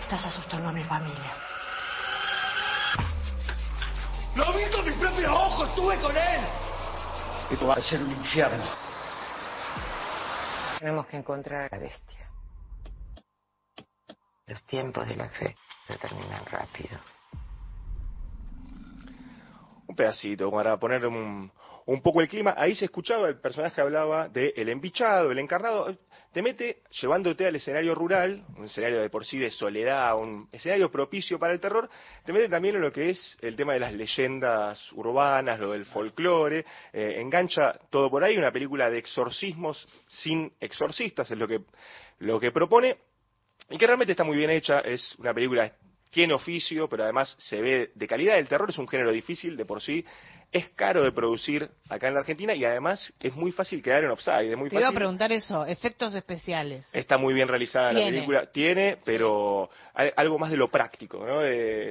Estás asustando a mi familia. ¡Lo vi con mis propios ojos! ¡Estuve con él! Esto va a ser un infierno. Tenemos que encontrar a la bestia. Los tiempos de la fe se terminan rápido. un pedacito para poner un, un poco el clima. Ahí se escuchaba, el personaje hablaba de el embichado, el encarnado. Te mete llevándote al escenario rural, un escenario de por sí de soledad, un escenario propicio para el terror. Te mete también en lo que es el tema de las leyendas urbanas, lo del folclore. eh, engancha todo por ahí, una película de exorcismos sin exorcistas, es lo que, lo que propone. Y que realmente está muy bien hecha, es una película tiene oficio, pero además se ve de calidad. El terror es un género difícil de por sí, es caro de producir acá en la Argentina y además es muy fácil quedar en offside, es muy Te iba a fácil. preguntar eso, efectos especiales. Está muy bien realizada la película, tiene, pero hay algo más de lo práctico, ¿no?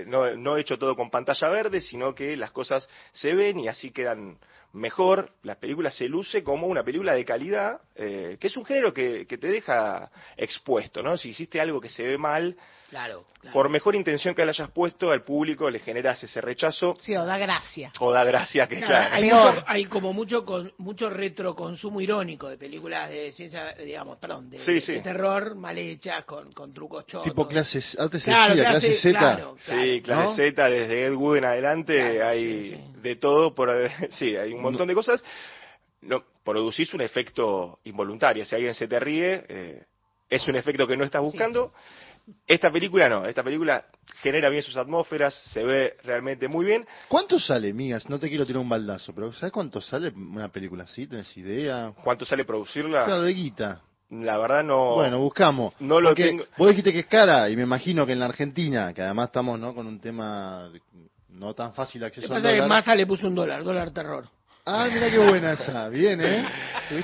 No, no hecho todo con pantalla verde, sino que las cosas se ven y así quedan mejor. La película se luce como una película de calidad, eh, que es un género que, que te deja expuesto, ¿no? Si hiciste algo que se ve mal, Claro. por mejor intención que le hayas puesto, al público le generas ese rechazo Sí, o da gracia. o da gracia que Claro, claro. hay, mucho, hay como mucho con, mucho retroconsumo irónico de películas de ciencia, digamos, perdón, de, Sí, de sí. terror mal hechas, con, con trucos chotos. Tipo clases, antes se Claro, decía clase- clase Z. claro, Sí, clase ¿No? Z, desde Ed Wood en adelante, hay de todo, por, [LAUGHS] sí, hay un montón de cosas. No, producís un efecto involuntario, si alguien se te ríe, eh, es un efecto que no estás buscando. Esta película no, esta película genera bien sus atmósferas, se ve realmente muy bien. ¿Cuánto sale, migas? No te quiero tirar un baldazo, pero ¿sabes cuánto sale una película así? ¿Tenés idea? ¿Cuánto sale producirla? Claro, de guita. La verdad no... Bueno, buscamos. No lo Porque tengo. Vos dijiste que es cara, y me imagino que en la Argentina, que además estamos ¿no? con un tema no tan fácil de acceso al que dólar. Massa le puso un dólar, dólar terror. Ah, mira qué buena esa. Bien, ¿eh?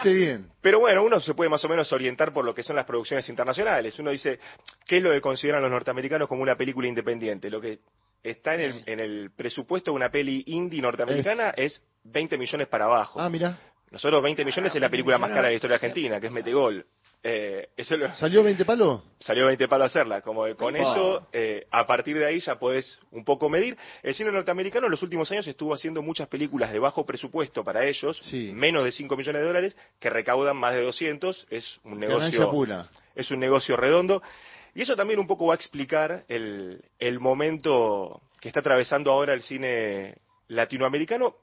Bien. Pero bueno, uno se puede más o menos orientar por lo que son las producciones internacionales. Uno dice, ¿qué es lo que consideran los norteamericanos como una película independiente? Lo que está en el, en el presupuesto de una peli indie norteamericana es 20 millones para abajo. Ah, mira. Nosotros 20 millones es la película más cara de la historia argentina, que es Metegol. Eh, eso lo- ¿Salió 20 palos? [LAUGHS] salió 20 palos a hacerla. Como que con Wow. eso, eh, a partir de ahí ya podés un poco medir. El cine norteamericano en los últimos años estuvo haciendo muchas películas de bajo presupuesto para ellos, menos de 5 millones de dólares, que recaudan más de 200. Es un negocio, pura. es un negocio redondo. Y eso también un poco va a explicar el, el momento que está atravesando ahora el cine latinoamericano.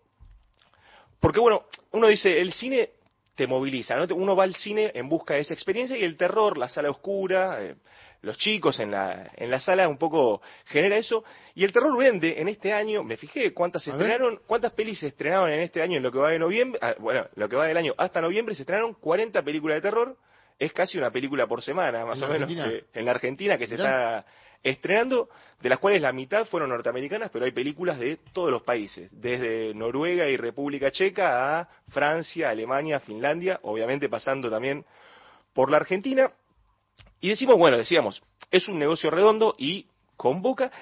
Porque bueno, uno dice, el cine te moviliza, ¿no? Uno va al cine en busca de esa experiencia y el terror, la sala oscura, eh, los chicos en la, en la sala un poco genera eso. Y el terror vende en este año, me fijé cuántas se estrenaron, cuántas pelis se estrenaron en este año en lo que va de noviembre, ah, bueno, lo que va del año hasta noviembre se estrenaron 40 películas de terror es casi una película por semana, más ¿En o menos, que- en la Argentina, que se está estrenando, de las cuales la mitad fueron norteamericanas, pero hay películas de todos los países, desde Noruega y República Checa a Francia, Alemania, Finlandia, obviamente pasando también por la Argentina. Y decimos, bueno, decíamos, es un negocio redondo y convoca,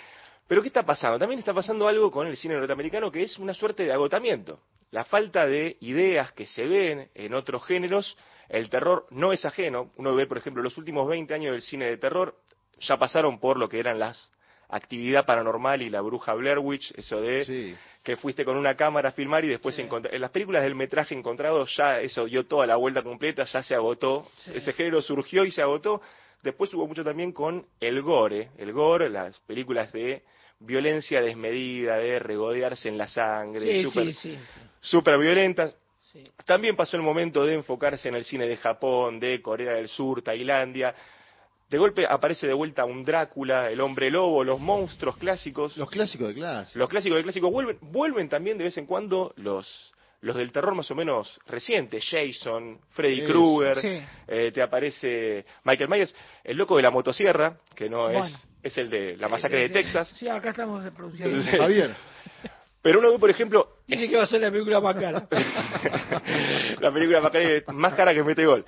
pero ¿qué está pasando? También está pasando algo con el cine norteamericano que es una suerte de agotamiento. La falta de ideas que se ven en otros géneros, el terror no es ajeno. Uno ve, por ejemplo, los últimos 20 años del cine de terror ya pasaron por lo que eran las actividad paranormal y la bruja Blair Witch, eso de que fuiste con una cámara a filmar y después en las películas del metraje encontrado ya eso dio toda la vuelta completa, ya se agotó, ese género surgió y se agotó. Después hubo mucho también con el gore, el gore, las películas de violencia desmedida, de regodearse en la sangre, súper súper violentas. También pasó el momento de enfocarse en el cine de Japón, de Corea del Sur, Tailandia. De golpe aparece de vuelta un Drácula, el hombre lobo, los monstruos clásicos. Los clásicos de clase. Los clásicos de clásicos vuelven, vuelven también de vez en cuando los, los del terror más o menos recientes, Jason, Freddy Krueger, sí. eh, te aparece Michael Myers, el loco de la motosierra, que no Bueno. es, es el de la masacre de Sí, Texas. Sí, acá estamos produciendo. Sí. Pero uno ve, por ejemplo, Dice que va a ser la película más cara. [LAUGHS] la película más cara, más cara que mete gol.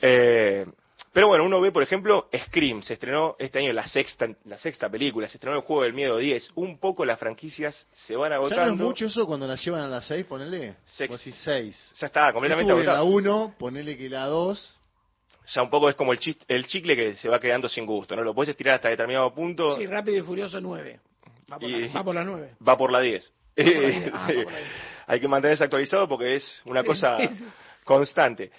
Eh, pero bueno, uno ve, por ejemplo, Scream, se estrenó este año la sexta, la sexta película, se estrenó el Juego del Miedo 10. Un poco las franquicias se van ¿Ya no agotando. es mucho eso cuando la llevan a las 6, ponele? Sex. Vos decís 6. Ya está, completamente Estuve en la agotado. 1, ponele que la 2. Ya un poco es como el, chis- el chicle que se va quedando sin gusto, ¿no? Lo puedes estirar hasta determinado punto Sí, Rápido y Furioso 9. Va por, Y- la, va por la 9. va por la 10. Va por la 10. [LAUGHS] Ah, Sí. va por la 10. Hay que mantenerse actualizado porque es una Sí, cosa sí, [LAUGHS] sí. constante.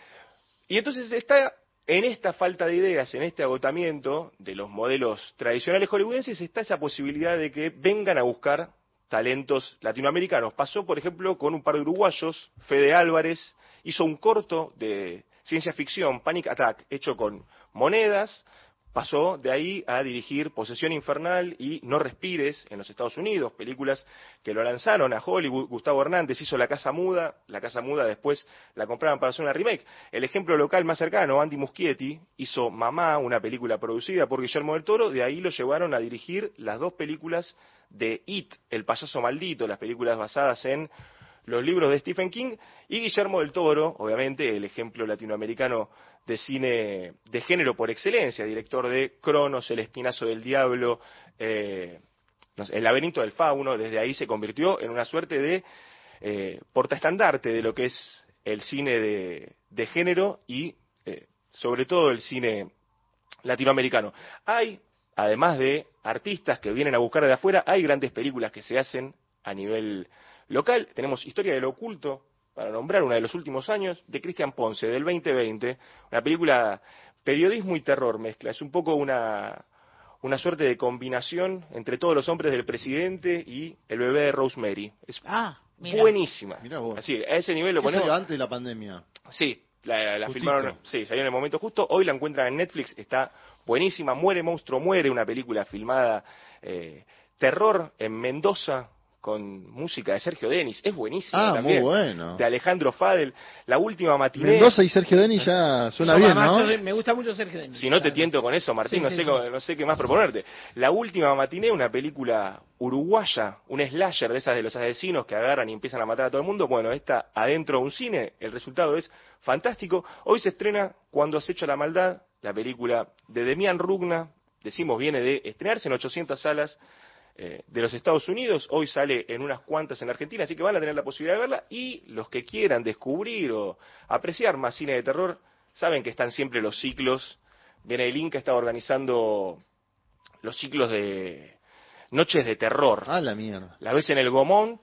Y entonces está en esta falta de ideas, en este agotamiento de los modelos tradicionales hollywoodenses, está esa posibilidad de que vengan a buscar talentos latinoamericanos. Pasó, por ejemplo, con un par de uruguayos, Fede Álvarez, hizo un corto de ciencia ficción, Panic Attack, hecho con monedas, pasó de ahí a dirigir Posesión Infernal y No Respires en los Estados Unidos, películas que lo lanzaron a Hollywood. Gustavo Hernández hizo La Casa Muda, La Casa Muda después la compraban para hacer una remake. El ejemplo local más cercano, Andy Muschietti, hizo Mamá, una película producida por Guillermo del Toro, de ahí lo llevaron a dirigir las dos películas de It, El Payaso Maldito, las películas basadas en los libros de Stephen King y Guillermo del Toro, obviamente el ejemplo latinoamericano de cine de género por excelencia, director de Cronos, El Espinazo del Diablo, eh, El Laberinto del Fauno, desde ahí se convirtió en una suerte de eh, portaestandarte de lo que es el cine de, de género y eh, sobre todo el cine latinoamericano. Hay, además de artistas que vienen a buscar de afuera, hay grandes películas que se hacen a nivel local. Tenemos Historia del Oculto, para nombrar una de los últimos años, de Cristian Ponce, del 2020, una película periodismo y terror mezcla. Es un poco una, una suerte de combinación entre todos los hombres del presidente y el bebé de Rosemary. Es Ah, mira. buenísima. Mirá vos. Así, a ese nivel lo ¿Qué ponemos. salió antes de la pandemia? Sí, la, la filmaron, sí, salió en el momento justo. Hoy la encuentran en Netflix, está buenísima. Muere Monstruo Muere, una película filmada eh, terror en Mendoza con música de Sergio Denis. Es buenísima Ah, también. muy bueno. De Alejandro Fadel. La última matiné. Mendoza y Sergio Denis ya suena bien, ¿no? me gusta mucho Sergio Denis. Si no te tiento con eso, Martín, Sí, no, sí, sé, sí. cómo- no sé qué más proponerte. La última matiné, una película uruguaya, un slasher de esas de los asesinos que agarran y empiezan a matar a todo el mundo. Bueno, esta adentro de un cine, el resultado es fantástico. Hoy se estrena Cuando acecha la maldad, la película de Demian Rugna, decimos viene de estrenarse en 800 salas eh, de los Estados Unidos, hoy sale en unas cuantas en Argentina, así que van a tener la posibilidad de verla y los que quieran descubrir o apreciar más cine de terror, saben que están siempre los ciclos. Viene el Inca, está organizando los ciclos de Noches de Terror. Ah, la mierda. La ves en el Gomón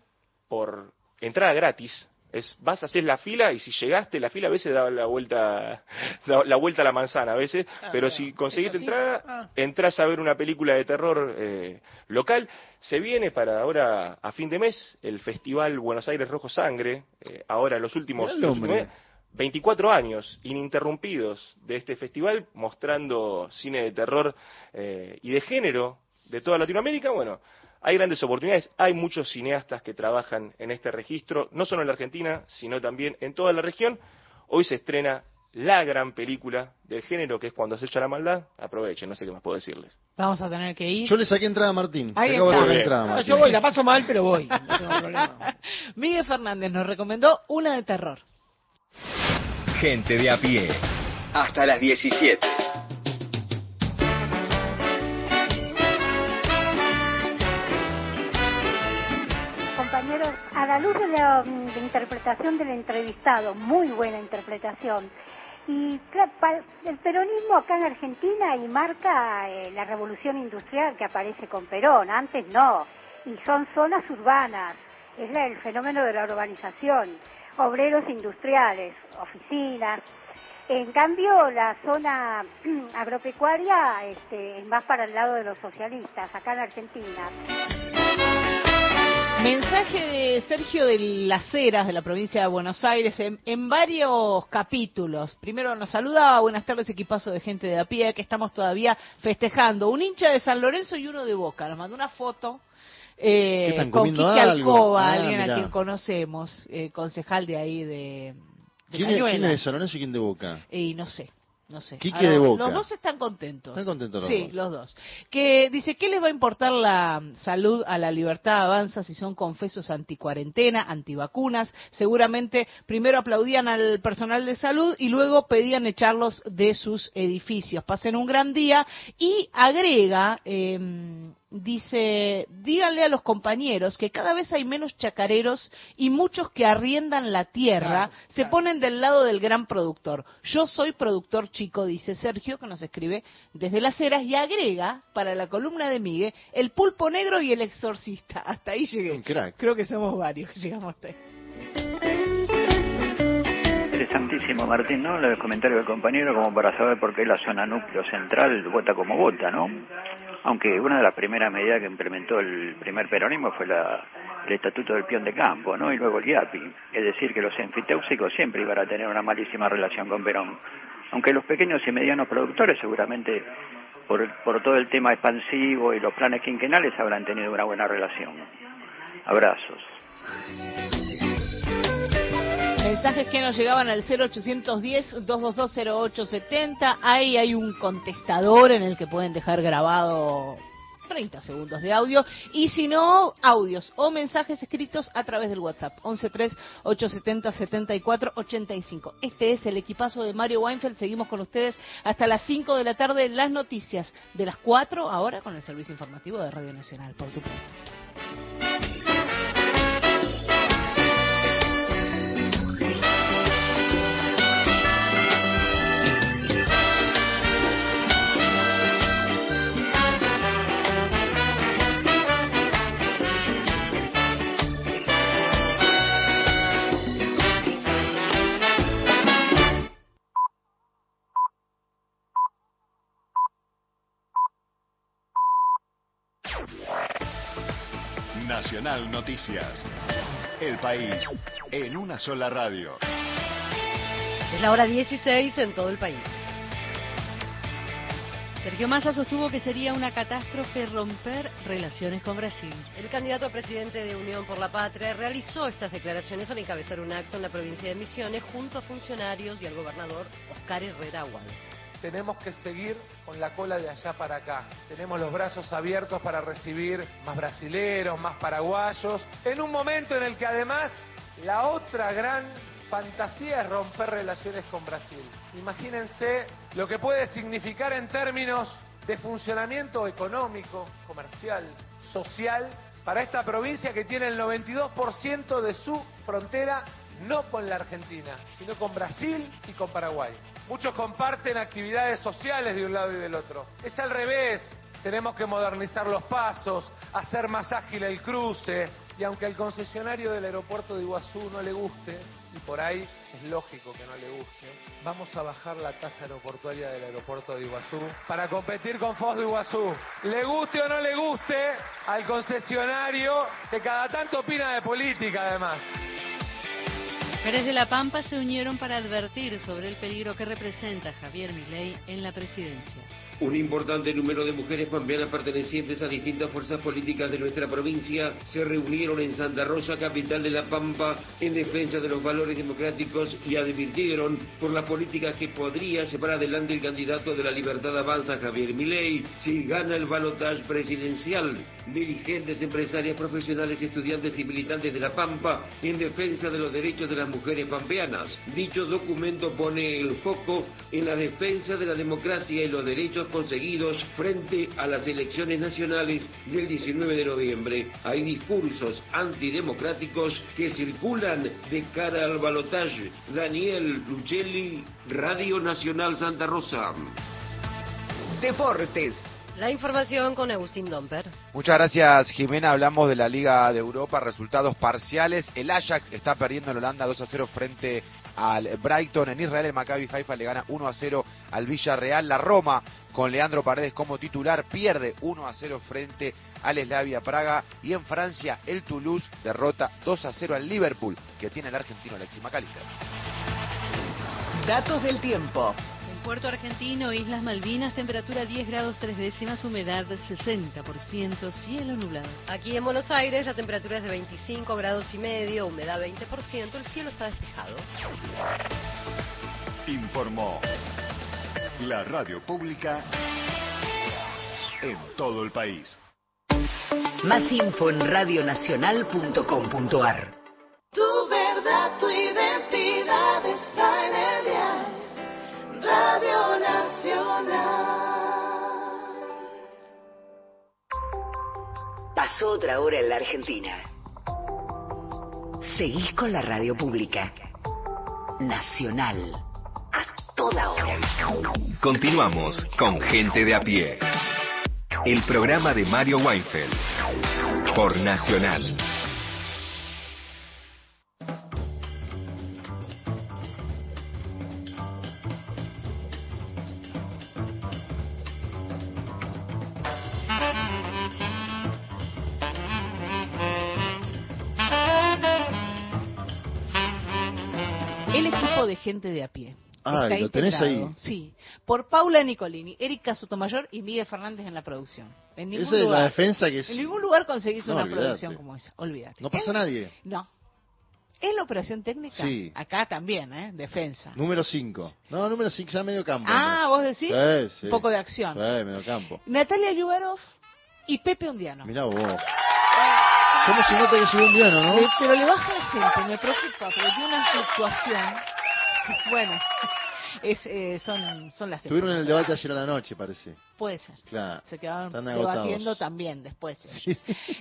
por entrada gratis. Es, vas a hacer la fila y si llegaste, la fila a veces da la vuelta, [LAUGHS] da la vuelta a la manzana a veces, Ah, pero si conseguiste ¿eso sí? entrada, Ah. entras a ver una película de terror eh, local. Se viene para ahora, a fin de mes, el Festival Buenos Aires Rojo Sangre, eh, ahora en los últimos, Mirá el los hombre. últimos meses, 24 años ininterrumpidos de este festival, mostrando cine de terror eh, y de género de toda Latinoamérica. Bueno, hay grandes oportunidades, hay muchos cineastas que trabajan en este registro, no solo en la Argentina, sino también en toda la región. Hoy se estrena la gran película del género que es Cuando se echa la maldad, aprovechen, no sé qué más puedo decirles. Vamos a tener que ir. Yo le saqué entrada a Martín. Ahí Le acabo de está. entrada No, yo voy, la paso mal, pero voy. [LAUGHS] No tengo problema. Miguel Fernández nos recomendó una de terror. Gente de a pie. Hasta las 17. A la luz de la mm, interpretación del entrevistado, muy buena interpretación, y el peronismo acá en Argentina y marca eh, la revolución industrial que aparece con Perón, antes no, y son zonas urbanas, es el fenómeno de la urbanización, obreros industriales, oficinas. En cambio, la zona [CLEARS THROAT] agropecuaria este, es más para el lado de los socialistas, acá en Argentina. Mensaje de Sergio de las Heras, de la provincia de Buenos Aires, en, en varios capítulos. Primero nos saludaba, buenas tardes, equipazo de gente de a pie, que estamos todavía festejando. Un hincha de San Lorenzo y uno de Boca. Nos mandó una foto eh, ¿Qué están con Quique? Alcoba, Ah, alguien mirá. a quien conocemos, eh, concejal de ahí de, de ¿Quién es, quién es de San Lorenzo y quién de Boca? Y no sé, no sé. Quique Ahora, de Boca. Los dos están contentos. Están contentos los sí, dos. los dos. Que dice, ¿qué les va a importar la salud a la libertad avanza si son confesos anticuarentena, antivacunas? Seguramente primero aplaudían al personal de salud y luego pedían echarlos de sus edificios. Pasen un gran día y agrega, eh, dice, díganle a los compañeros que cada vez hay menos chacareros y muchos que arriendan la tierra se ponen del lado del gran productor. Yo soy productor chico, dice Sergio, que nos escribe desde las eras y agrega para la columna de Miguel el pulpo negro y el exorcista. [LAUGHS] Hasta ahí llegué. Creo que somos varios que llegamos hasta ahí. Interesantísimo, Martín, ¿no? El comentario del compañero como para saber por qué la zona núcleo central vota como vota, ¿no? Aunque una de las primeras medidas que implementó el primer peronismo fue la, el estatuto del peón de campo, ¿no? Y luego el IAPI. Es decir, que los enfiteúsicos siempre iban a tener una malísima relación con Perón. Aunque los pequeños y medianos productores seguramente por, por todo el tema expansivo y los planes quinquenales habrán tenido una buena relación. Abrazos. Mensajes que nos llegaban al 0810-2220870. Ahí hay un contestador en el que pueden dejar grabado 30 segundos de audio. Y si no, audios o mensajes escritos a través del WhatsApp. 113-870-7485. Este es el equipazo de Mario Weinfeld. Seguimos con ustedes hasta las 5 de la tarde. Las noticias de las 4 ahora con el servicio informativo de Radio Nacional, por supuesto. Nacional Noticias. El país en una sola radio. Es la hora 16 en todo el país. Sergio Massa sostuvo que sería una catástrofe romper relaciones con Brasil. El candidato a presidente de Unión por la Patria realizó estas declaraciones al encabezar un acto en la provincia de Misiones junto a funcionarios y al gobernador Oscar Herrera Aguado. Tenemos que seguir con la cola de allá para acá. Tenemos los brazos abiertos para recibir más brasileros, más paraguayos, en un momento en el que además la otra gran fantasía es romper relaciones con Brasil. Imagínense lo que puede significar en términos de funcionamiento económico, comercial, social, para esta provincia que tiene el 92% de su frontera no con la Argentina, sino con Brasil y con Paraguay. Muchos comparten actividades sociales de un lado y del otro. Es al revés. Tenemos que modernizar los pasos, hacer más ágil el cruce. Y aunque al concesionario del aeropuerto de Iguazú no le guste, y por ahí es lógico que no le guste, vamos a bajar la tasa aeroportuaria del aeropuerto de Iguazú para competir con Foz de Iguazú. Le guste o no le guste al concesionario que cada tanto opina de política además. Mujeres de La Pampa se unieron para advertir sobre el peligro que representa Javier Milei en la presidencia. Un importante número de mujeres pampeanas pertenecientes a distintas fuerzas políticas de nuestra provincia se reunieron en Santa Rosa, capital de La Pampa, en defensa de los valores democráticos y advirtieron por las políticas que podría llevar adelante el candidato de la Libertad Avanza, Javier Milei, si gana el balotaje presidencial. Dirigentes, empresarias, profesionales, estudiantes y militantes de La Pampa en defensa de los derechos de las mujeres pampeanas. Dicho documento pone el foco en la defensa de la democracia y los derechos conseguidos frente a las elecciones nacionales del 19 de noviembre. Hay discursos antidemocráticos que circulan de cara al balotaje. Daniel Lucelli, Radio Nacional Santa Rosa. Deportes. La información con Agustín Domper. Muchas gracias, Jimena. Hablamos de la Liga de Europa, resultados parciales. El Ajax está perdiendo en Holanda 2 a 0 frente al Brighton. En Israel, el Maccabi Haifa le gana 1 a 0 al Villarreal. La Roma, con Leandro Paredes como titular, pierde 1 a 0 frente al Slavia Praga. Y en Francia, el Toulouse derrota 2 a 0 al Liverpool, que tiene el argentino Alexis McAllister. Datos del tiempo. Puerto Argentino, Islas Malvinas, temperatura 10 grados 3 décimas, humedad 60%, cielo nublado. Aquí en Buenos Aires la temperatura es de 25 grados y medio, humedad 20%, el cielo está despejado. Informó la radio pública en todo el país. Más info en radionacional.com.ar. Tu verdad, tu identidad está en el dial. Radio Nacional. Pasó otra hora en la Argentina. Seguís con la radio pública. Nacional. A toda hora. Continuamos con Gente de a pie. El programa de Mario Weinfeld. Por Nacional. Gente de a pie. Ah, Está ¿lo tenés ahí? Sí, por Paula Nicolini, Erika Sotomayor y Miguel Fernández en la producción. En ningún Esa es la lugar, defensa que es- En ningún lugar conseguís No, una olvídate. producción como esa, olvídate. No pasa Es- nadie. No. ¿Es la operación técnica? Sí. Acá también, ¿eh? Defensa. Número 5. No, número 5 ya medio campo. Ah, ¿vos decís? Sí, sí. Un poco de acción. Sí, medio campo. Natalia Yugarov y Pepe Undiano. Mirá vos. ¿Cómo se nota que llegó un día, no? Le- pero le baja la gente, me preocupa, porque tiene una fluctuación. [LAUGHS] Bueno, es, eh, son, son las Estuvieron en el debate ayer a la noche, parece. Puede ser. Claro. Se quedaron debatiendo también después.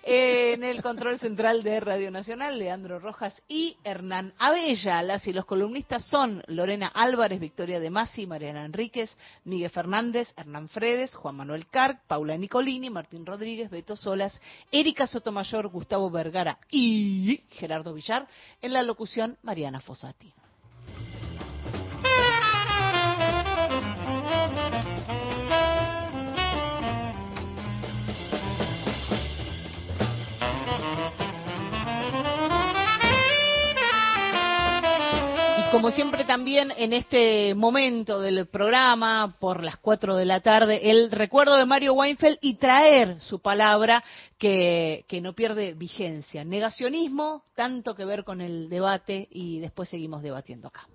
Eh, en el control central de Radio Nacional, Leandro Rojas y Hernán Abella. Las y los columnistas son Lorena Álvarez, Victoria de Masi, Mariana Enríquez, Miguel Fernández, Hernán Fredes, Juan Manuel Carc, Paula Nicolini, Martín Rodríguez, Beto Solas, Erika Sotomayor, Gustavo Vergara y Gerardo Villar. En la locución, Mariana Fossati. Como siempre también en este momento del programa, por las 4 de la tarde, el recuerdo de Mario Weinfeld y traer su palabra que, que no pierde vigencia. Negacionismo, tanto que ver con el debate y después seguimos debatiendo acá.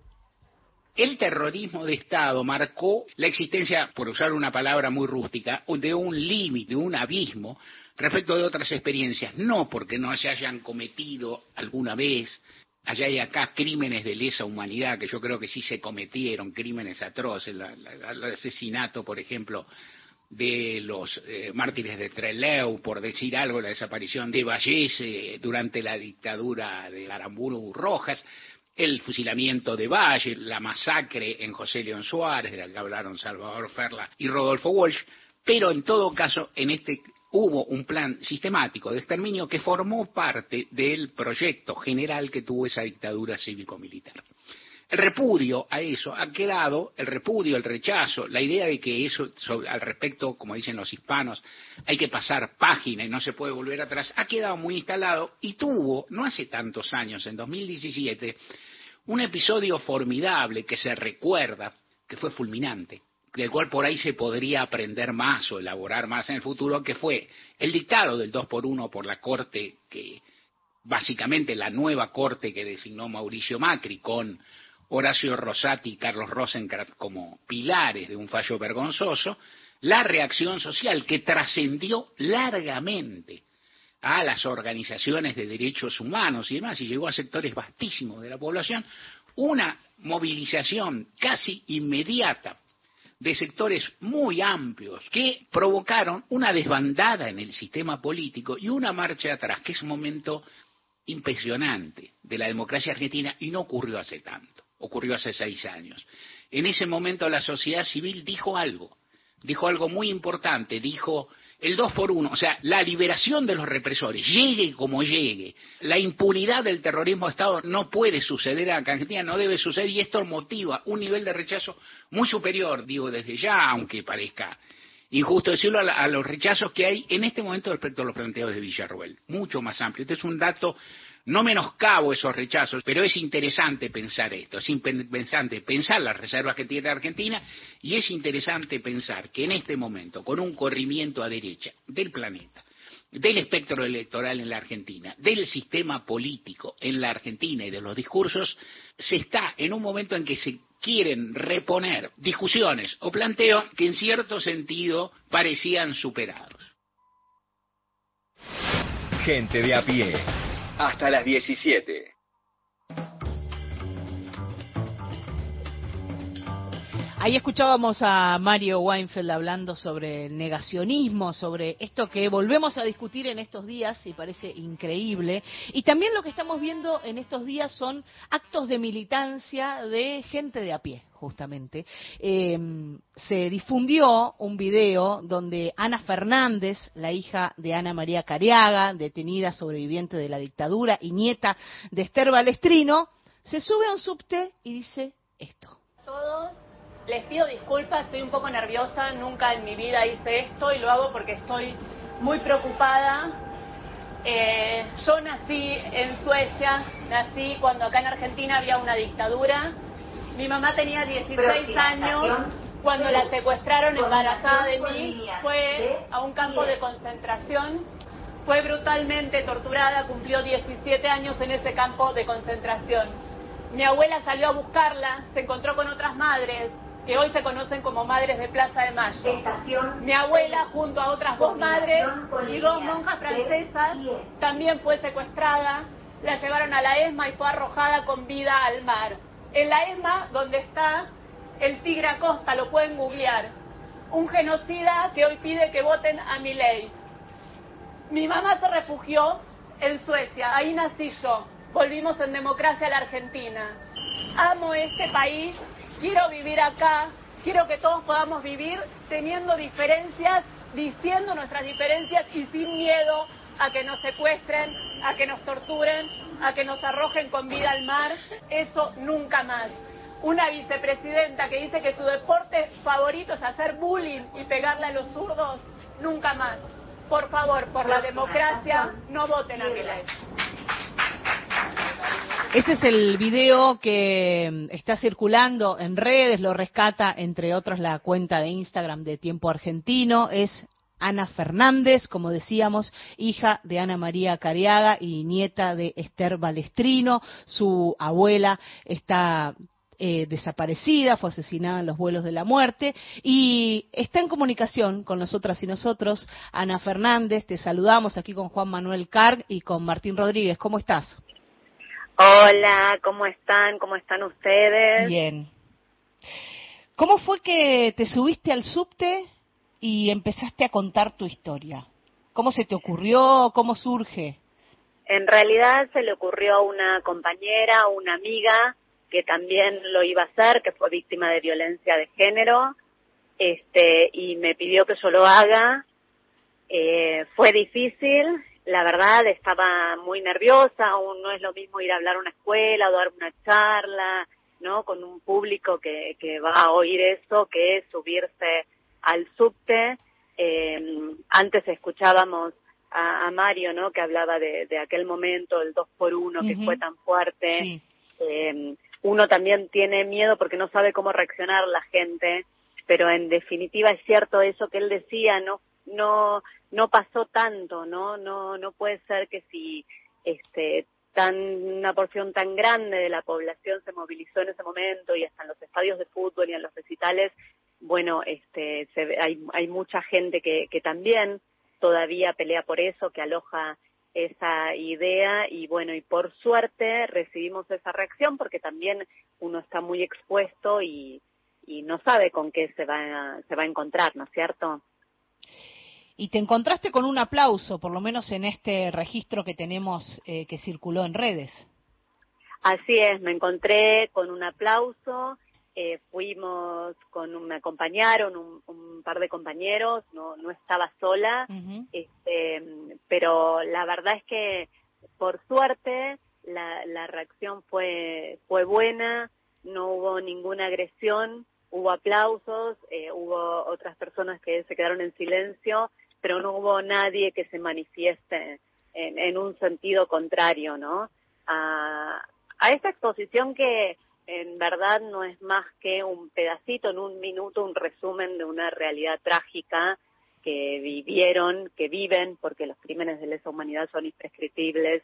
El terrorismo de Estado marcó la existencia, por usar una palabra muy rústica, de un límite, un abismo respecto de otras experiencias, no porque no se hayan cometido alguna vez allá y acá crímenes de lesa humanidad, que yo creo que sí se cometieron, crímenes atroces, la- el asesinato, por ejemplo, de los eh, mártires de Trelew, por decir algo, la desaparición de Vallese durante la dictadura de Aramburu Rojas, el fusilamiento de Valle, la masacre en José León Suárez, de la que hablaron Salvador Ferla y Rodolfo Walsh, pero en todo caso, en este hubo un plan sistemático de exterminio que formó parte del proyecto general que tuvo esa dictadura cívico-militar. El repudio a eso ha quedado, el repudio, el rechazo, la idea de que eso al respecto, como dicen los hispanos, hay que pasar página y no se puede volver atrás, ha quedado muy instalado y tuvo, no hace tantos años, en 2017, un episodio formidable que se recuerda, que fue fulminante, del cual por ahí se podría aprender más o elaborar más en el futuro, que fue el dictado del 2 por 1 por la Corte, que básicamente la nueva Corte que designó Mauricio Macri con Horacio Rosati y Carlos Rosenkrantz como pilares de un fallo vergonzoso, la reacción social que trascendió largamente a las organizaciones de derechos humanos y demás, y llegó a sectores vastísimos de la población, una movilización casi inmediata de sectores muy amplios que provocaron una desbandada en el sistema político y una marcha atrás, que es un momento impresionante de la democracia argentina y no ocurrió hace tanto, ocurrió hace seis años. En ese momento la sociedad civil dijo algo, dijo algo muy importante, dijo el dos por uno, o sea, la liberación de los represores, llegue como llegue. La impunidad del terrorismo de Estado no puede suceder en Argentina, no debe suceder, y esto motiva un nivel de rechazo muy superior, digo desde ya, aunque parezca injusto decirlo, a, a los rechazos que hay en este momento respecto a los planteos de Villarruel, mucho más amplio. Este es un dato no menoscabo esos rechazos, pero es interesante pensar esto, es interesante pensar las reservas que tiene Argentina y es interesante pensar que en este momento, con un corrimiento a derecha del planeta, del espectro electoral en la Argentina, del sistema político en la Argentina y de los discursos, se está en un momento en que se quieren reponer discusiones o planteos que en cierto sentido parecían superados. Gente de a pie. Hasta las 17. Ahí escuchábamos a Mario Weinfeld hablando sobre el negacionismo, sobre esto que volvemos a discutir en estos días y parece increíble. Y también lo que estamos viendo en estos días son actos de militancia de gente de a pie, justamente. Eh, se difundió un video donde Ana Fernández, la hija de Ana María Cariaga, detenida sobreviviente de la dictadura y nieta de Esther Balestrino, se sube a un subte y dice esto. Todos les pido disculpas, estoy un poco nerviosa, nunca en mi vida hice esto y lo hago porque estoy muy preocupada. Eh, yo nací en Suecia, nací cuando acá en Argentina había una dictadura. Mi mamá tenía 16 años cuando la secuestraron embarazada de mí, fue a un campo de concentración, fue brutalmente torturada, cumplió 17 años en ese campo de concentración. Mi abuela salió a buscarla, se encontró con otras madres, que hoy se conocen como Madres de Plaza de Mayo. Mi abuela, junto a otras dos madres y dos monjas francesas, también fue secuestrada, la llevaron a la ESMA y fue arrojada con vida al mar. En la ESMA, donde está el tigre Acosta, lo pueden googlear, un genocida que hoy pide que voten a mi ley. Mi mamá se refugió en Suecia, ahí nací yo. Volvimos en democracia a la Argentina. Amo este país quiero vivir acá, quiero que todos podamos vivir teniendo diferencias, diciendo nuestras diferencias y sin miedo a que nos secuestren, a que nos torturen, a que nos arrojen con vida al mar. Eso nunca más. Una vicepresidenta que dice que su deporte favorito es hacer bullying y pegarle a los zurdos, nunca más. Por favor, por la democracia, no voten a mi ley. Ese es el video que mm, está circulando en redes, lo rescata entre otros la cuenta de Instagram de Tiempo Argentino, es Ana Fernández, como decíamos, hija de Ana María Cariaga y nieta de Esther Balestrino. Su abuela está eh, desaparecida, fue asesinada en los vuelos de la muerte y está en comunicación con nosotras y nosotros. Ana Fernández, te saludamos aquí con Juan Manuel Carg y con Martín Rodríguez. ¿Cómo estás? Hola, ¿cómo están? ¿Cómo están ustedes? Bien. ¿Cómo fue que te subiste al subte y empezaste a contar tu historia? ¿Cómo se te ocurrió? ¿Cómo surge? En realidad se le ocurrió a una compañera, una amiga que también lo iba a hacer, que fue víctima de violencia de género, este, y me pidió que yo lo haga. Eh, fue difícil, la verdad estaba muy nerviosa, aún no es lo mismo ir a hablar a una escuela o dar una charla, ¿no? Con un público que, que va a oír eso, que es subirse al subte. Eh, antes escuchábamos a, a, Mario, ¿no? Que hablaba de, de aquel momento, el dos por uno, que fue tan fuerte. Eh, uno también tiene miedo porque no sabe cómo reaccionar la gente pero en definitiva es cierto eso que él decía, no, no, no pasó tanto, ¿no? No, no puede ser que si, este, tan, una porción tan grande de la población se movilizó en ese momento y hasta en los estadios de fútbol y en los recitales, bueno, este, se, hay, hay mucha gente que, que también todavía pelea por eso, que aloja esa idea y bueno, y por suerte recibimos esa reacción porque también uno está muy expuesto y, y no sabe con qué se va, a- se va a encontrar, ¿no es cierto? Y te encontraste con un aplauso, por lo menos en este registro que tenemos eh, que circuló en redes. Así es, me encontré con un aplauso, eh, fuimos con un, me acompañaron un, un par de compañeros, no, no estaba sola, este, pero la verdad es que por suerte la, la reacción fue, fue buena, no hubo ninguna agresión, hubo aplausos, eh, hubo otras personas que se quedaron en silencio, pero no hubo nadie que se manifieste en, en un sentido contrario, ¿no? A, a esta exposición que en verdad no es más que un pedacito, en un minuto, un resumen de una realidad trágica que vivieron, que viven, porque los crímenes de lesa humanidad son imprescriptibles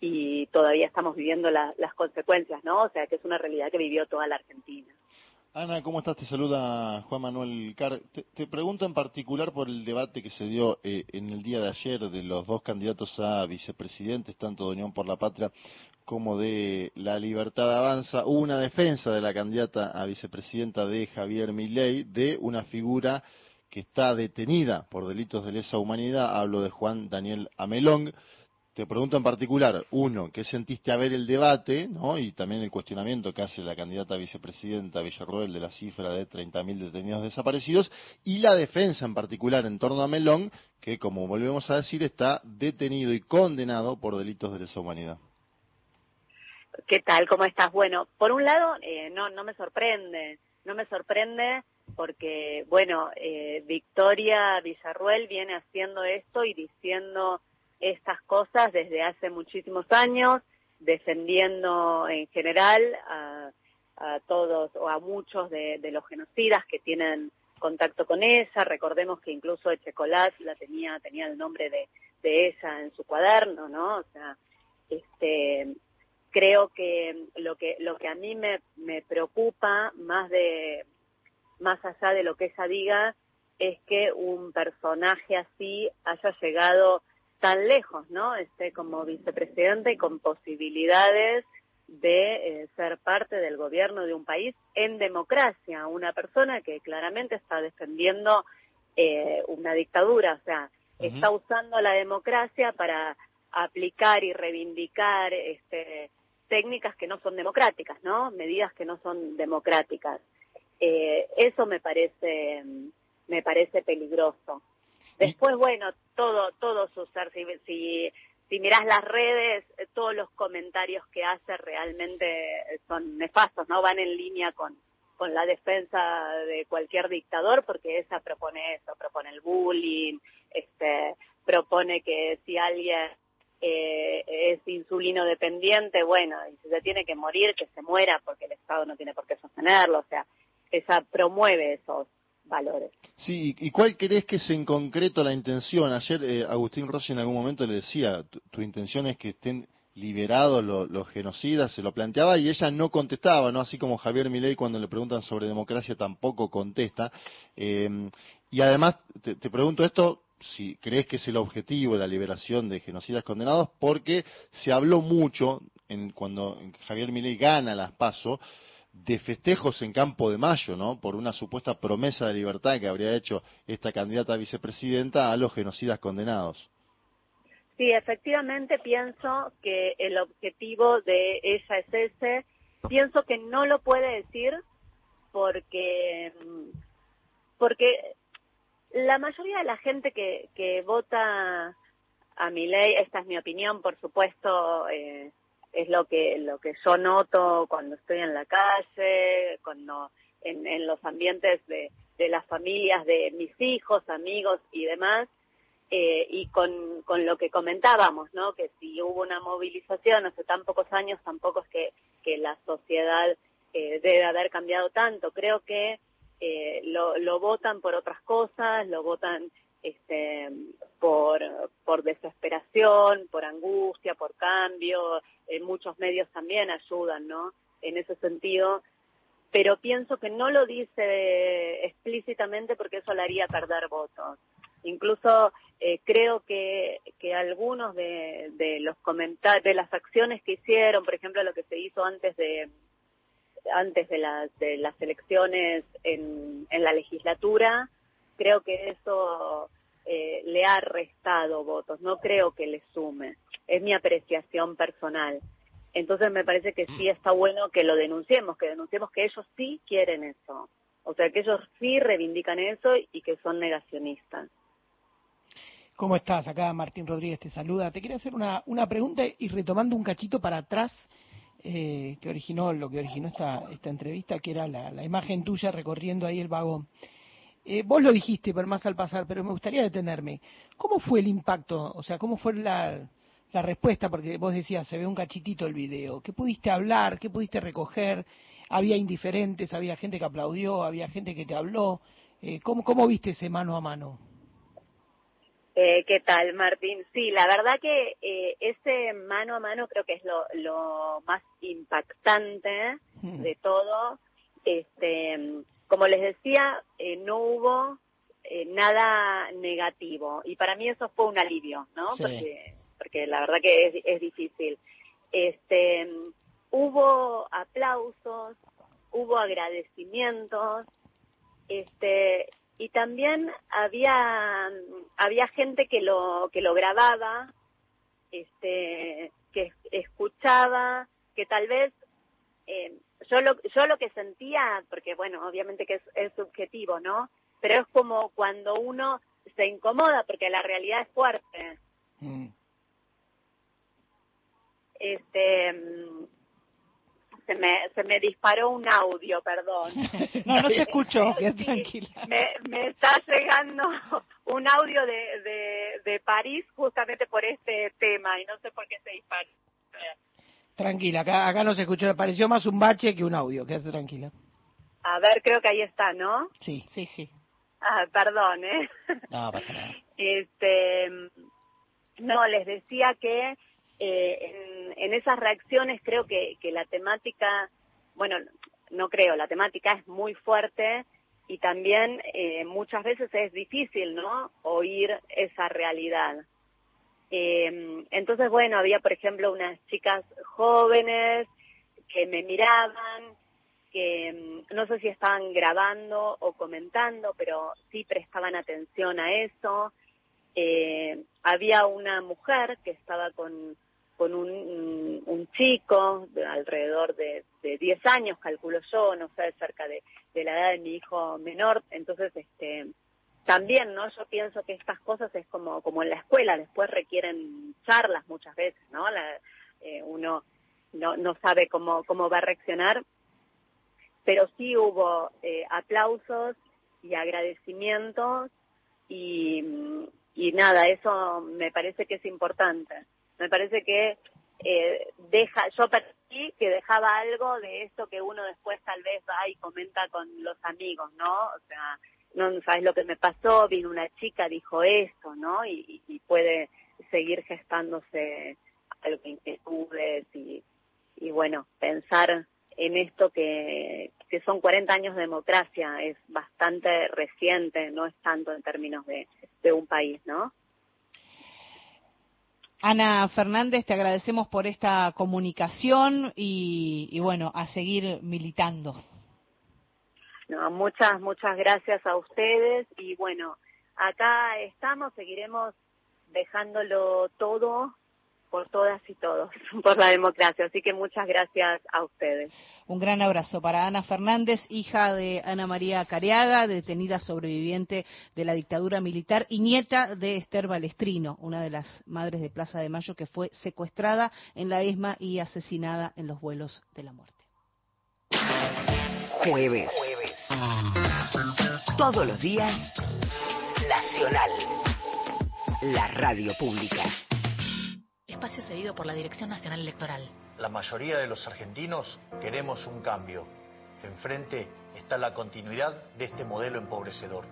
y todavía estamos viviendo la- las consecuencias, ¿no? O sea, que es una realidad que vivió toda la Argentina. Ana, ¿cómo estás? Te saluda Juan Manuel Car. Te, pregunto en particular por el debate que se dio eh, en el día de ayer de los dos candidatos a vicepresidentes, tanto de Unión por la Patria como de La Libertad Avanza. Hubo una defensa de la candidata a vicepresidenta de Javier Milei de una figura que está detenida por delitos de lesa humanidad. Hablo de Juan Daniel Amelong. Te pregunto en particular, uno, ¿qué sentiste a ver el debate ¿no? y también el cuestionamiento que hace la candidata vicepresidenta Villarroel de la cifra de 30.000 detenidos desaparecidos? Y la defensa en particular en torno a Melón, que como volvemos a decir está detenido y condenado por delitos de lesa humanidad. ¿Qué tal? ¿Cómo estás? Bueno, por un lado, eh, no, no me sorprende, no me sorprende porque, bueno, eh, Victoria Villarruel viene haciendo esto y diciendo estas cosas desde hace muchísimos años, defendiendo en general a, a todos o a muchos de, de los genocidas que tienen contacto con ella. Recordemos que incluso Echecolás la tenía, tenía el nombre de, de ella en su cuaderno, ¿no? O sea, este, creo que lo que lo que a mí me, me preocupa más de más allá de lo que ella diga es que un personaje así haya llegado tan lejos, ¿no? Este como vicepresidente y con posibilidades de eh, ser parte del gobierno de un país en democracia, una persona que claramente está defendiendo eh, una dictadura, o sea, está usando la democracia para aplicar y reivindicar este, técnicas que no son democráticas, ¿no? Medidas que no son democráticas. Eh, eso me parece me parece peligroso. Después, bueno, todo todo sucede. Si, si, si mirás las redes, eh, todos los comentarios que hace realmente son nefastos, ¿no? Van en línea con con la defensa de cualquier dictador, porque esa propone eso, propone el bullying, este, propone que si alguien eh, es insulino dependiente, bueno, y si se tiene que morir, que se muera, porque el Estado no tiene por qué sostenerlo, o sea, esa promueve esos valores. Sí, ¿y cuál crees que es en concreto la intención? Ayer eh, Agustín Rossi en algún momento le decía, tu, intención es que estén liberados lo- los genocidas, se lo planteaba y ella no contestaba, ¿no? Así como Javier Milei cuando le preguntan sobre democracia tampoco contesta. Eh, y además, te, te pregunto esto, si crees que es el objetivo de la liberación de genocidas condenados, porque se habló mucho en, cuando Javier Milei gana las PASO, de festejos en Campo de Mayo, ¿no? Por una supuesta promesa de libertad que habría hecho esta candidata a vicepresidenta a los genocidas condenados. Sí, efectivamente pienso que el objetivo de ella es ese. Pienso que no lo puede decir porque mm, porque la mayoría de la gente que, que vota a mi ley, esta es mi opinión, por supuesto, eh, es lo que lo que yo noto cuando estoy en la calle, cuando en, en los ambientes de, de las familias de mis hijos, amigos y demás, eh, y con, con lo que comentábamos, ¿no? Que si hubo una movilización hace tan pocos años, tampoco es que, que la sociedad eh, debe haber cambiado tanto. Creo que eh, lo, lo votan por otras cosas, lo votan este, por, desesperación, por angustia, por cambio. Eh, muchos medios también ayudan, ¿no? En ese sentido. Pero pienso que no lo dice explícitamente porque eso le haría perder votos. Incluso eh, creo que, que algunos de, de los comentarios, de las acciones que hicieron, por ejemplo, lo que se hizo antes de antes de las de las elecciones en, en la legislatura, creo que eso eh, le ha restado votos, no creo que le sume. Es mi apreciación personal. Entonces me parece que sí está bueno que lo denunciemos, que denunciemos que ellos sí quieren eso. O sea, que ellos sí reivindican eso y que son negacionistas. ¿Cómo estás? Acá Martín Rodríguez te saluda. Te quería hacer una, una pregunta y retomando un cachito para atrás eh, que originó lo que originó esta, esta entrevista, que era la, la imagen tuya recorriendo ahí el vagón. Eh, vos lo dijiste, pero más al pasar, pero me gustaría detenerme. ¿Cómo fue el impacto? O sea, ¿cómo fue la, la respuesta? Porque vos decías, se ve un cachitito el video. ¿Qué pudiste hablar? ¿Qué pudiste recoger? ¿Había indiferentes? ¿Había gente que aplaudió? ¿Había gente que te habló? Eh, ¿cómo, ¿Cómo viste ese mano a mano? Eh, ¿Qué tal, Martín? Sí, la verdad que eh, ese mano a mano creo que es lo, lo más impactante de todo. Este, como les decía, eh, no hubo eh, nada negativo y para mí eso fue un alivio, ¿no? Sí. Porque, porque la verdad que es, es difícil. Este, hubo aplausos, hubo agradecimientos, este, y también había había gente que lo que lo grababa este que escuchaba que tal vez eh, yo lo yo lo que sentía porque bueno obviamente que es, es subjetivo no pero es como cuando uno se incomoda porque la realidad es fuerte este mm, se me se me disparó un audio perdón [LAUGHS] No, no se escuchó, [LAUGHS] Sí, tranquila. me, me está llegando un audio de, de, de París justamente por este tema y no sé por qué se disparó. Tranquila, acá, acá no se escuchó. Pareció más un bache que un audio, quédate tranquila. A ver, creo que ahí está, ¿no? Sí. Sí, sí. Ah, perdón, ¿eh? No, pasa nada. [LAUGHS] Este, no, les decía que eh, en, en esas reacciones creo que, que la temática, bueno, no creo, la temática es muy fuerte y también eh, muchas veces es difícil, ¿no? Oír esa realidad. Eh, entonces, bueno, había, por ejemplo, unas chicas jóvenes que me miraban, que mm, no sé si estaban grabando o comentando, pero sí prestaban atención a eso. Eh, había una mujer que estaba con, con un, un chico de alrededor de, de 10 años, calculo yo, no sé, cerca de, de la edad de mi hijo menor. Entonces, este, también, ¿no? Yo pienso que estas cosas es como, como en la escuela, después requieren charlas muchas veces, ¿no? La, eh, uno no, no sabe cómo, cómo va a reaccionar, pero sí hubo eh, aplausos y agradecimientos y, y nada, eso me parece que es importante. Me parece que eh, deja, yo percibí que dejaba algo de esto que uno después tal vez va y comenta con los amigos, ¿no? O sea, no sabes lo que me pasó, vino una chica, dijo esto, ¿no? Y, puede seguir gestándose algo de inquietudes y, y bueno, pensar en esto que, que son 40 años de democracia, es bastante reciente, no es tanto en términos de, de un país, ¿no? Ana Fernández, te agradecemos por esta comunicación y, y bueno, a seguir militando. No, muchas, muchas gracias a ustedes y bueno, acá estamos, seguiremos dejándolo todo por todas y todos, [LAUGHS] por la democracia. Así que muchas gracias a ustedes. Un gran abrazo para Ana Fernández, hija de Ana María Cariaga, detenida sobreviviente de la dictadura militar y nieta de Esther Balestrino, una de las madres de Plaza de Mayo que fue secuestrada en la ESMA y asesinada en los vuelos de la muerte. Jueves. Todos los días, Nacional. La radio pública. Espacio cedido por la Dirección Nacional Electoral. La mayoría de los argentinos queremos un cambio. Enfrente está la continuidad de este modelo empobrecedor.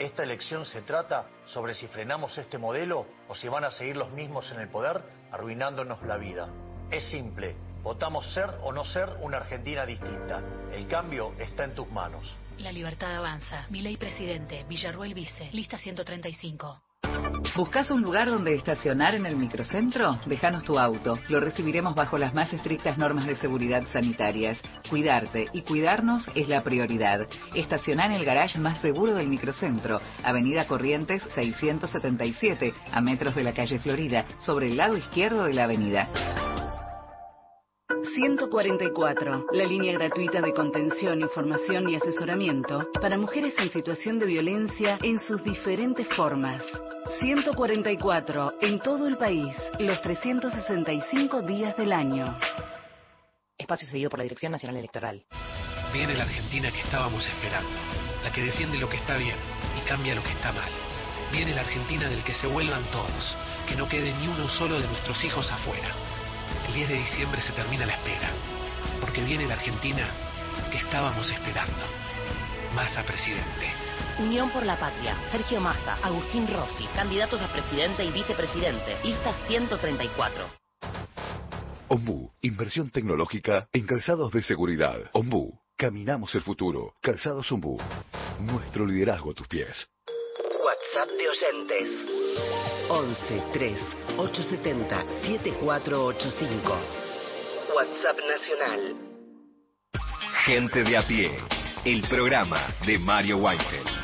Esta elección se trata sobre si frenamos este modelo o si van a seguir los mismos en el poder arruinándonos la vida. Es simple, votamos ser o no ser una Argentina distinta. El cambio está en tus manos. La libertad avanza. Milei presidente, Villarruel vice, lista 135. ¿Buscas un lugar donde estacionar en el microcentro? Déjanos tu auto. Lo recibiremos bajo las más estrictas normas de seguridad sanitarias. Cuidarte y cuidarnos es la prioridad. Estacioná en el garage más seguro del microcentro, Avenida Corrientes 677, a metros de la calle Florida, sobre el lado izquierdo de la avenida. 144, la línea gratuita de contención, información y asesoramiento para mujeres en situación de violencia en sus diferentes formas. 144, en todo el país, los 365 días del año. Espacio seguido por la Dirección Nacional Electoral. Viene la Argentina que estábamos esperando, la que defiende lo que está bien y cambia lo que está mal. Viene la Argentina del que se vuelvan todos, que no quede ni uno solo de nuestros hijos afuera. El 10 de diciembre se termina la espera, porque viene la Argentina que estábamos esperando. Massa presidente. Unión por la Patria, Sergio Massa, Agustín Rossi, candidatos a presidente y vicepresidente, lista 134. Ombú, inversión tecnológica en calzados de seguridad. Ombú, caminamos el futuro. Calzados Ombú, nuestro liderazgo a tus pies. WhatsApp de oyentes. 11 3 870 7485. WhatsApp nacional. Gente de a pie, el programa de Mario Weinfeld.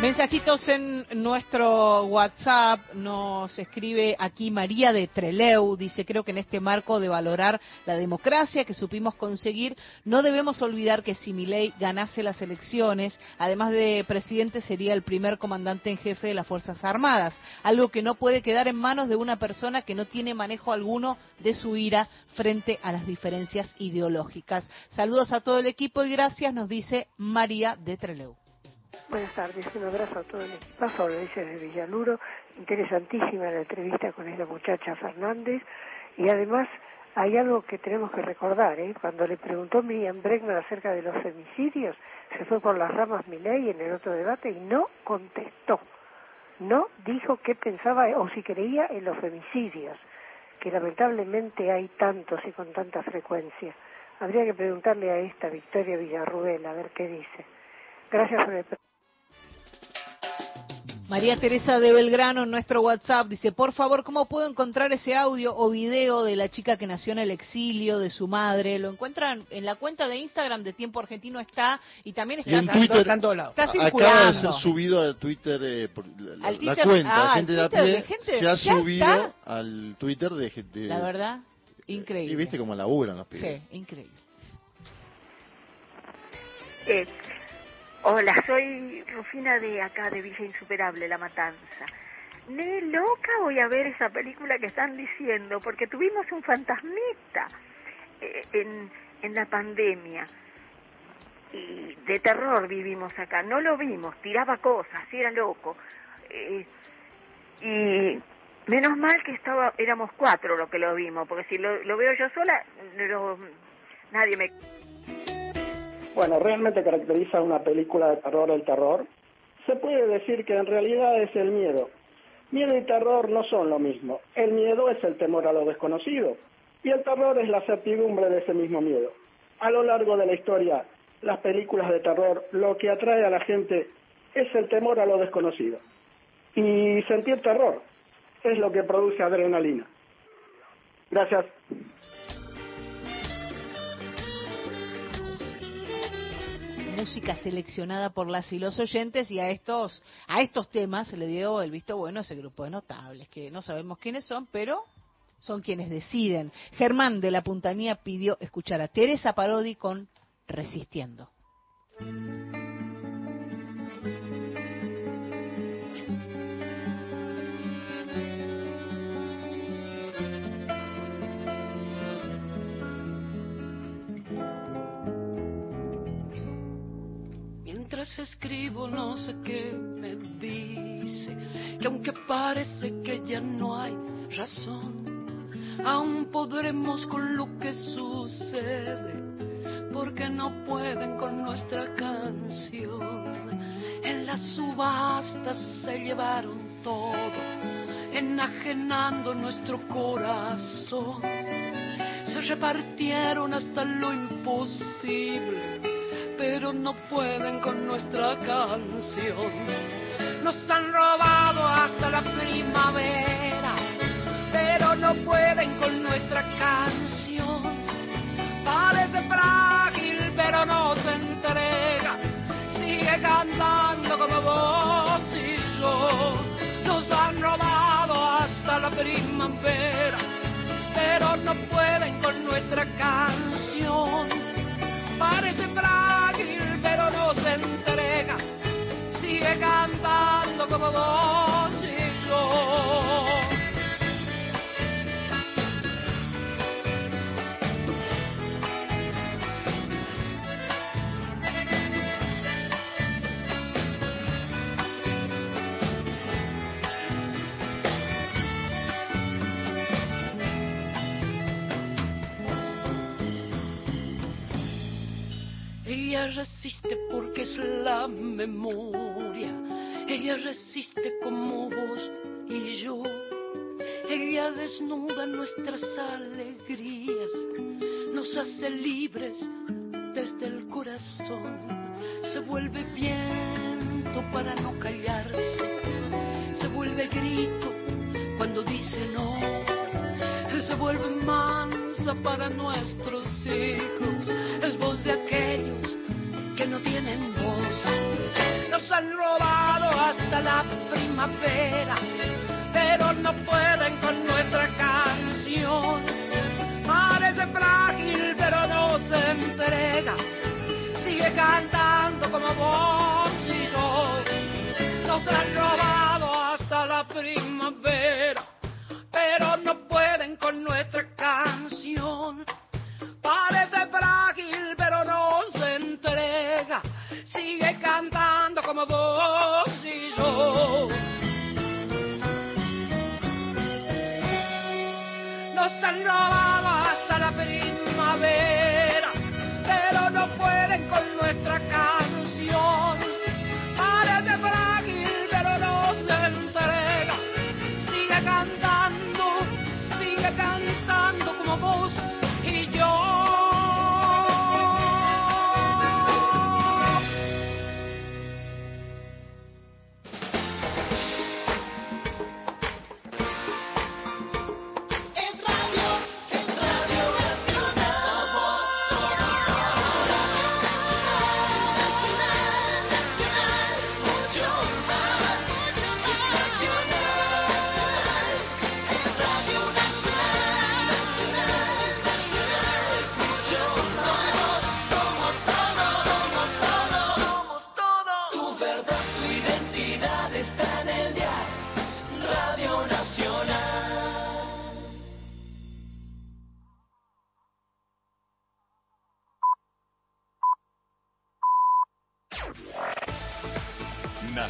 Mensajitos en nuestro WhatsApp, nos escribe aquí María de Treleu, dice, creo que en este marco de valorar la democracia que supimos conseguir, no debemos olvidar que si Milei ganase las elecciones, además de presidente, sería el primer comandante en jefe de las Fuerzas Armadas, algo que no puede quedar en manos de una persona que no tiene manejo alguno de su ira frente a las diferencias ideológicas. Saludos a todo el equipo y gracias, nos dice María de Treleu. Buenas tardes, un abrazo a todo el equipazo, Lorenzo de Villaluro, interesantísima la entrevista con esta muchacha Fernández y además hay algo que tenemos que recordar, ¿eh? cuando le preguntó Miriam Bregman acerca de los femicidios, se fue por las ramas Milei en el otro debate y no contestó, no dijo qué pensaba o si creía en los femicidios, que lamentablemente hay tantos y con tanta frecuencia. Habría que preguntarle a esta Victoria Villarruel a ver qué dice. Gracias por el María Teresa de Belgrano en nuestro WhatsApp dice, por favor, ¿cómo puedo encontrar ese audio o video de la chica que nació en el exilio, de su madre? Lo encuentran en la cuenta de Instagram de Tiempo Argentino está y también está Y en Twitter, está acaba circulando. de ser subido a Twitter, eh, por la, la Al Twitter- cuenta ah, de gente de Twitter de gente- se ha subido está. al Twitter de gente. La verdad, increíble. Y viste cómo laburan los pibes. Sí, increíble. Eh, hola, soy Rufina de acá, de Villa Insuperable, La Matanza. Ne loca voy a ver esa película que están diciendo, porque tuvimos un fantasmita eh, en, en la pandemia. Y de terror vivimos acá. No lo vimos, tiraba cosas, era loco. Eh, y menos mal que estaba éramos cuatro los que lo vimos, porque si lo, lo veo yo sola, lo- nadie me Bueno, realmente caracteriza una película de terror el terror. Se puede decir que en realidad es el miedo. Miedo y terror no son lo mismo. El miedo es el temor a lo desconocido y el terror es la certidumbre de ese mismo miedo. A lo largo de la historia, las películas de terror lo que atrae a la gente es el temor a lo desconocido. Y sentir terror es lo que produce adrenalina. Gracias. Música seleccionada por las y los oyentes y a estos a estos temas se le dio el visto bueno a ese grupo de notables que no sabemos quiénes son, pero son quienes deciden. Germán de la Puntanía pidió escuchar a Teresa Parodi con Resistiendo. Escribo no sé qué me dice, que aunque parece que ya no hay razón, aún podremos con lo que sucede, porque no pueden con nuestra canción. En las subastas se llevaron todo, enajenando nuestro corazón. Se repartieron hasta lo imposible pero no pueden con nuestra canción. Nos han robado hasta la primavera, pero no pueden con nuestra canción. Parece frágil, pero no se entrega. Sigue cantando como vos y yo. Nos han robado hasta la primavera, pero no pueden con nuestra canción parece frágil sigue cantando como vos y yo. Ella resiste porque es la memoria. Resiste como vos y yo. Ella desnuda nuestras alegrías, nos hace libres desde el corazón. Se vuelve viento para no callarse, se vuelve grito cuando dice no, se vuelve mansa para nuestros hijos, es voz de aquellos que no tienen voz. Nos han robado hasta la primavera, pero no pueden con nuestra canción. Parece frágil, pero no se entrega. Sigue cantando como vos y yo. Nos han robado hasta la primavera, pero no pueden con nuestra canción.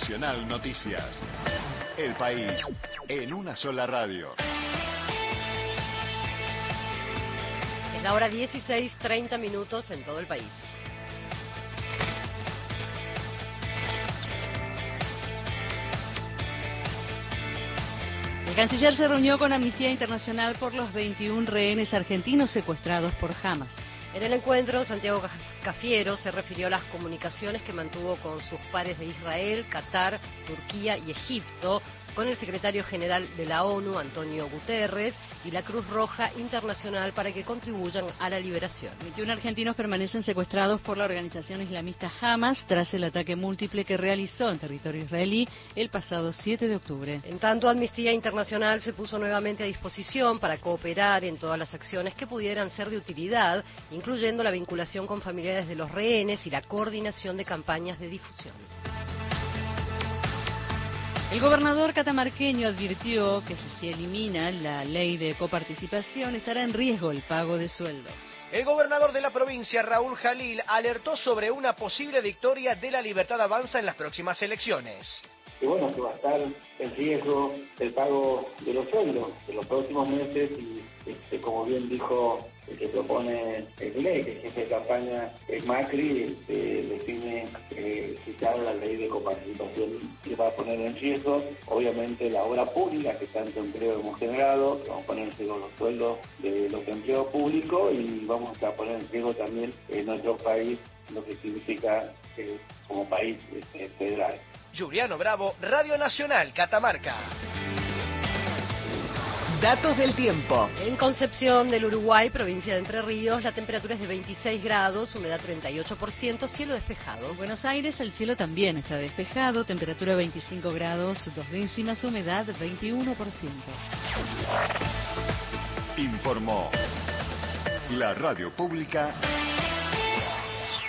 Nacional Noticias. El país en una sola radio. Es la hora 16, 30 minutos en todo el país. El canciller se reunió con Amnistía Internacional por los 21 rehenes argentinos secuestrados por Hamas. En el encuentro, Santiago Ca- Cafiero se refirió a las comunicaciones que mantuvo con sus pares de Israel, Qatar, Turquía y Egipto, con el secretario general de la ONU, Antonio Guterres, y la Cruz Roja Internacional para que contribuyan a la liberación. 21 argentinos permanecen secuestrados por la organización islamista Hamas tras el ataque múltiple que realizó en territorio israelí el pasado 7 de octubre. En tanto, Amnistía Internacional se puso nuevamente a disposición para cooperar en todas las acciones que pudieran ser de utilidad, incluyendo la vinculación con familiares de los rehenes y la coordinación de campañas de difusión. El gobernador catamarqueño advirtió que si se elimina la ley de coparticipación estará en riesgo el pago de sueldos. El gobernador de la provincia, Raúl Jalil, alertó sobre una posible victoria de la Libertad Avanza en las próximas elecciones. que bueno, que va a estar en riesgo el pago de los sueldos de los próximos meses y este, como bien dijo el que propone el ley, que el de campaña es Macri, este, define eh, quitar la ley de coparticipación que va a poner en riesgo, obviamente, la obra pública que tanto empleo hemos generado, vamos a poner en riesgo los sueldos de los empleos públicos y vamos a poner en riesgo también en nuestro país lo que significa eh, como país este, federal. Juliano Bravo, Radio Nacional, Catamarca. Datos del tiempo. En Concepción del Uruguay, provincia de Entre Ríos, la temperatura es de 26 grados, humedad 38%, cielo despejado. En Buenos Aires el cielo también está despejado, temperatura 25 grados, dos décimas, humedad 21%. Informó la radio pública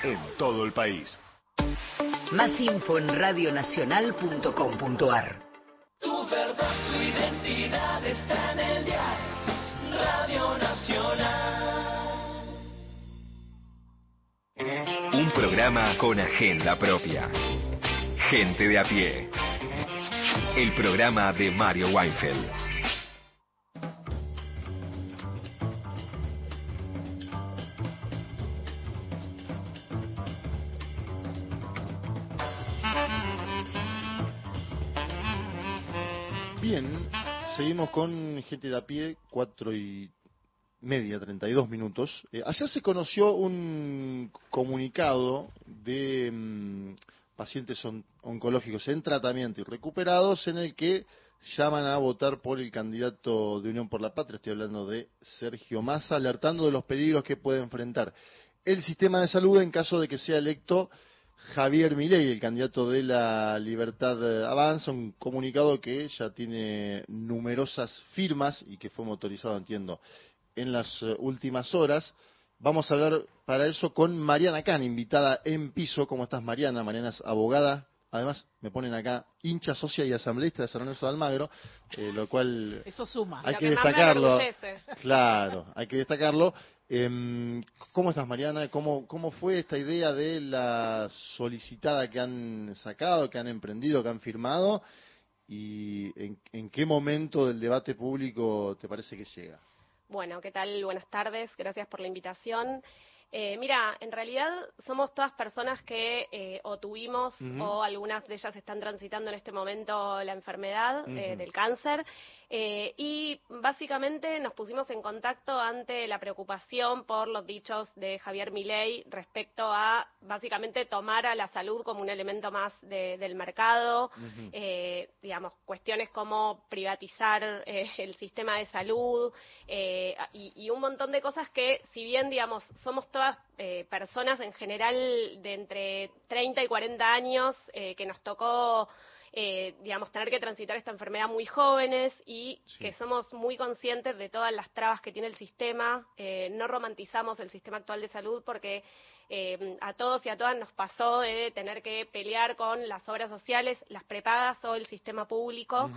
en todo el país. Más info en radionacional.com.ar. Tu verdad, tu identidad está en el diario Radio Nacional. Un programa con agenda propia. Gente de a pie. El programa de Mario Weinfeld. Seguimos con gente de a pie, cuatro y media, 32 minutos. Eh, ayer se conoció un comunicado de mm, pacientes on- oncológicos en tratamiento y recuperados en el que llaman a votar por el candidato de Unión por la Patria, estoy hablando de Sergio Massa, alertando de los peligros que puede enfrentar el sistema de salud en caso de que sea electo Javier Milei, el candidato de la Libertad eh, Avanza, un comunicado que ya tiene numerosas firmas y que fue motorizado, entiendo, en las eh, últimas horas. Vamos a hablar para eso con Mariana Can, invitada en piso. ¿Cómo estás, Mariana? Mariana es abogada. Además, me ponen acá hincha, socia y asambleísta de San Lorenzo de Almagro, eh, lo cual Eso suma. hay que destacarlo. Claro, hay que destacarlo. Em, ¿Cómo estás, Mariana? ¿Cómo, ¿Cómo fue esta idea de la solicitada que han sacado, que han emprendido, que han firmado? ¿Y en, en qué momento del debate público te parece que llega? Bueno, ¿qué tal? Buenas tardes, gracias por la invitación. Eh, mira, en realidad somos todas personas que eh, o tuvimos o algunas de ellas están transitando en este momento la enfermedad eh, del cáncer eh, y básicamente nos pusimos en contacto ante la preocupación por los dichos de Javier Milei respecto a básicamente tomar a la salud como un elemento más de- del mercado, eh, digamos, cuestiones como privatizar eh, el sistema de salud eh, y, y un montón de cosas que, si bien, digamos, somos todas eh, personas en general de entre 30 y 40 años eh, que nos tocó, eh, digamos, tener que transitar esta enfermedad muy jóvenes y que somos muy conscientes de todas las trabas que tiene el sistema, eh, no romantizamos el sistema actual de salud porque eh, a todos y a todas nos pasó de tener que pelear con las obras sociales, las prepagas o el sistema público.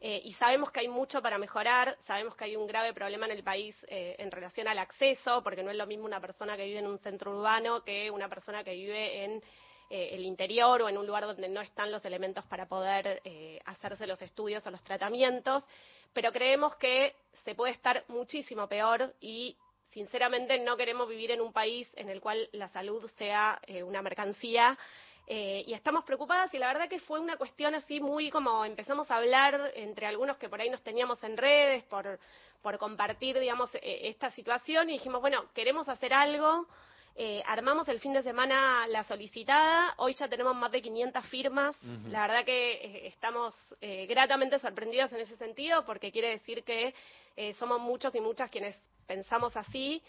Eh, y sabemos que hay mucho para mejorar, sabemos que hay un grave problema en el país eh, en relación al acceso, porque no es lo mismo una persona que vive en un centro urbano que una persona que vive en eh, el interior o en un lugar donde no están los elementos para poder eh, hacerse los estudios o los tratamientos, pero creemos que se puede estar muchísimo peor y sinceramente no queremos vivir en un país en el cual la salud sea eh, una mercancía eh, y estamos preocupadas y la verdad que fue una cuestión así muy como empezamos a hablar entre algunos que por ahí nos teníamos en redes por, por compartir, digamos, eh, esta situación y dijimos, bueno, queremos hacer algo. Eh, armamos el fin de semana la solicitada, hoy ya tenemos más de 500 firmas, la verdad que eh, estamos eh, gratamente sorprendidos en ese sentido porque quiere decir que eh, somos muchos y muchas quienes pensamos así.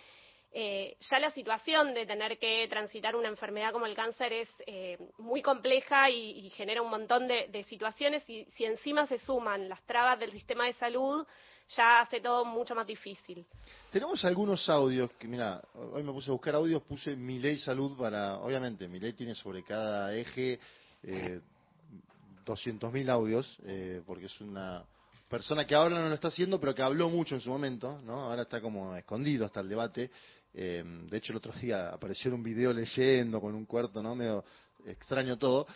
Eh, ya la situación de tener que transitar una enfermedad como el cáncer es eh, muy compleja y, y genera un montón de, de situaciones. Y si encima se suman las trabas del sistema de salud, ya hace todo mucho más difícil. Tenemos algunos audios que, mira, hoy me puse a buscar audios, puse mi ley salud para, obviamente, mi ley tiene sobre cada eje eh, 200.000 audios, eh, porque es una persona que ahora no lo está haciendo, pero que habló mucho en su momento, ¿no? Ahora está como escondido hasta el debate. Eh, de hecho, el otro día apareció un video leyendo con un cuarto, ¿no? Medio extraño todo.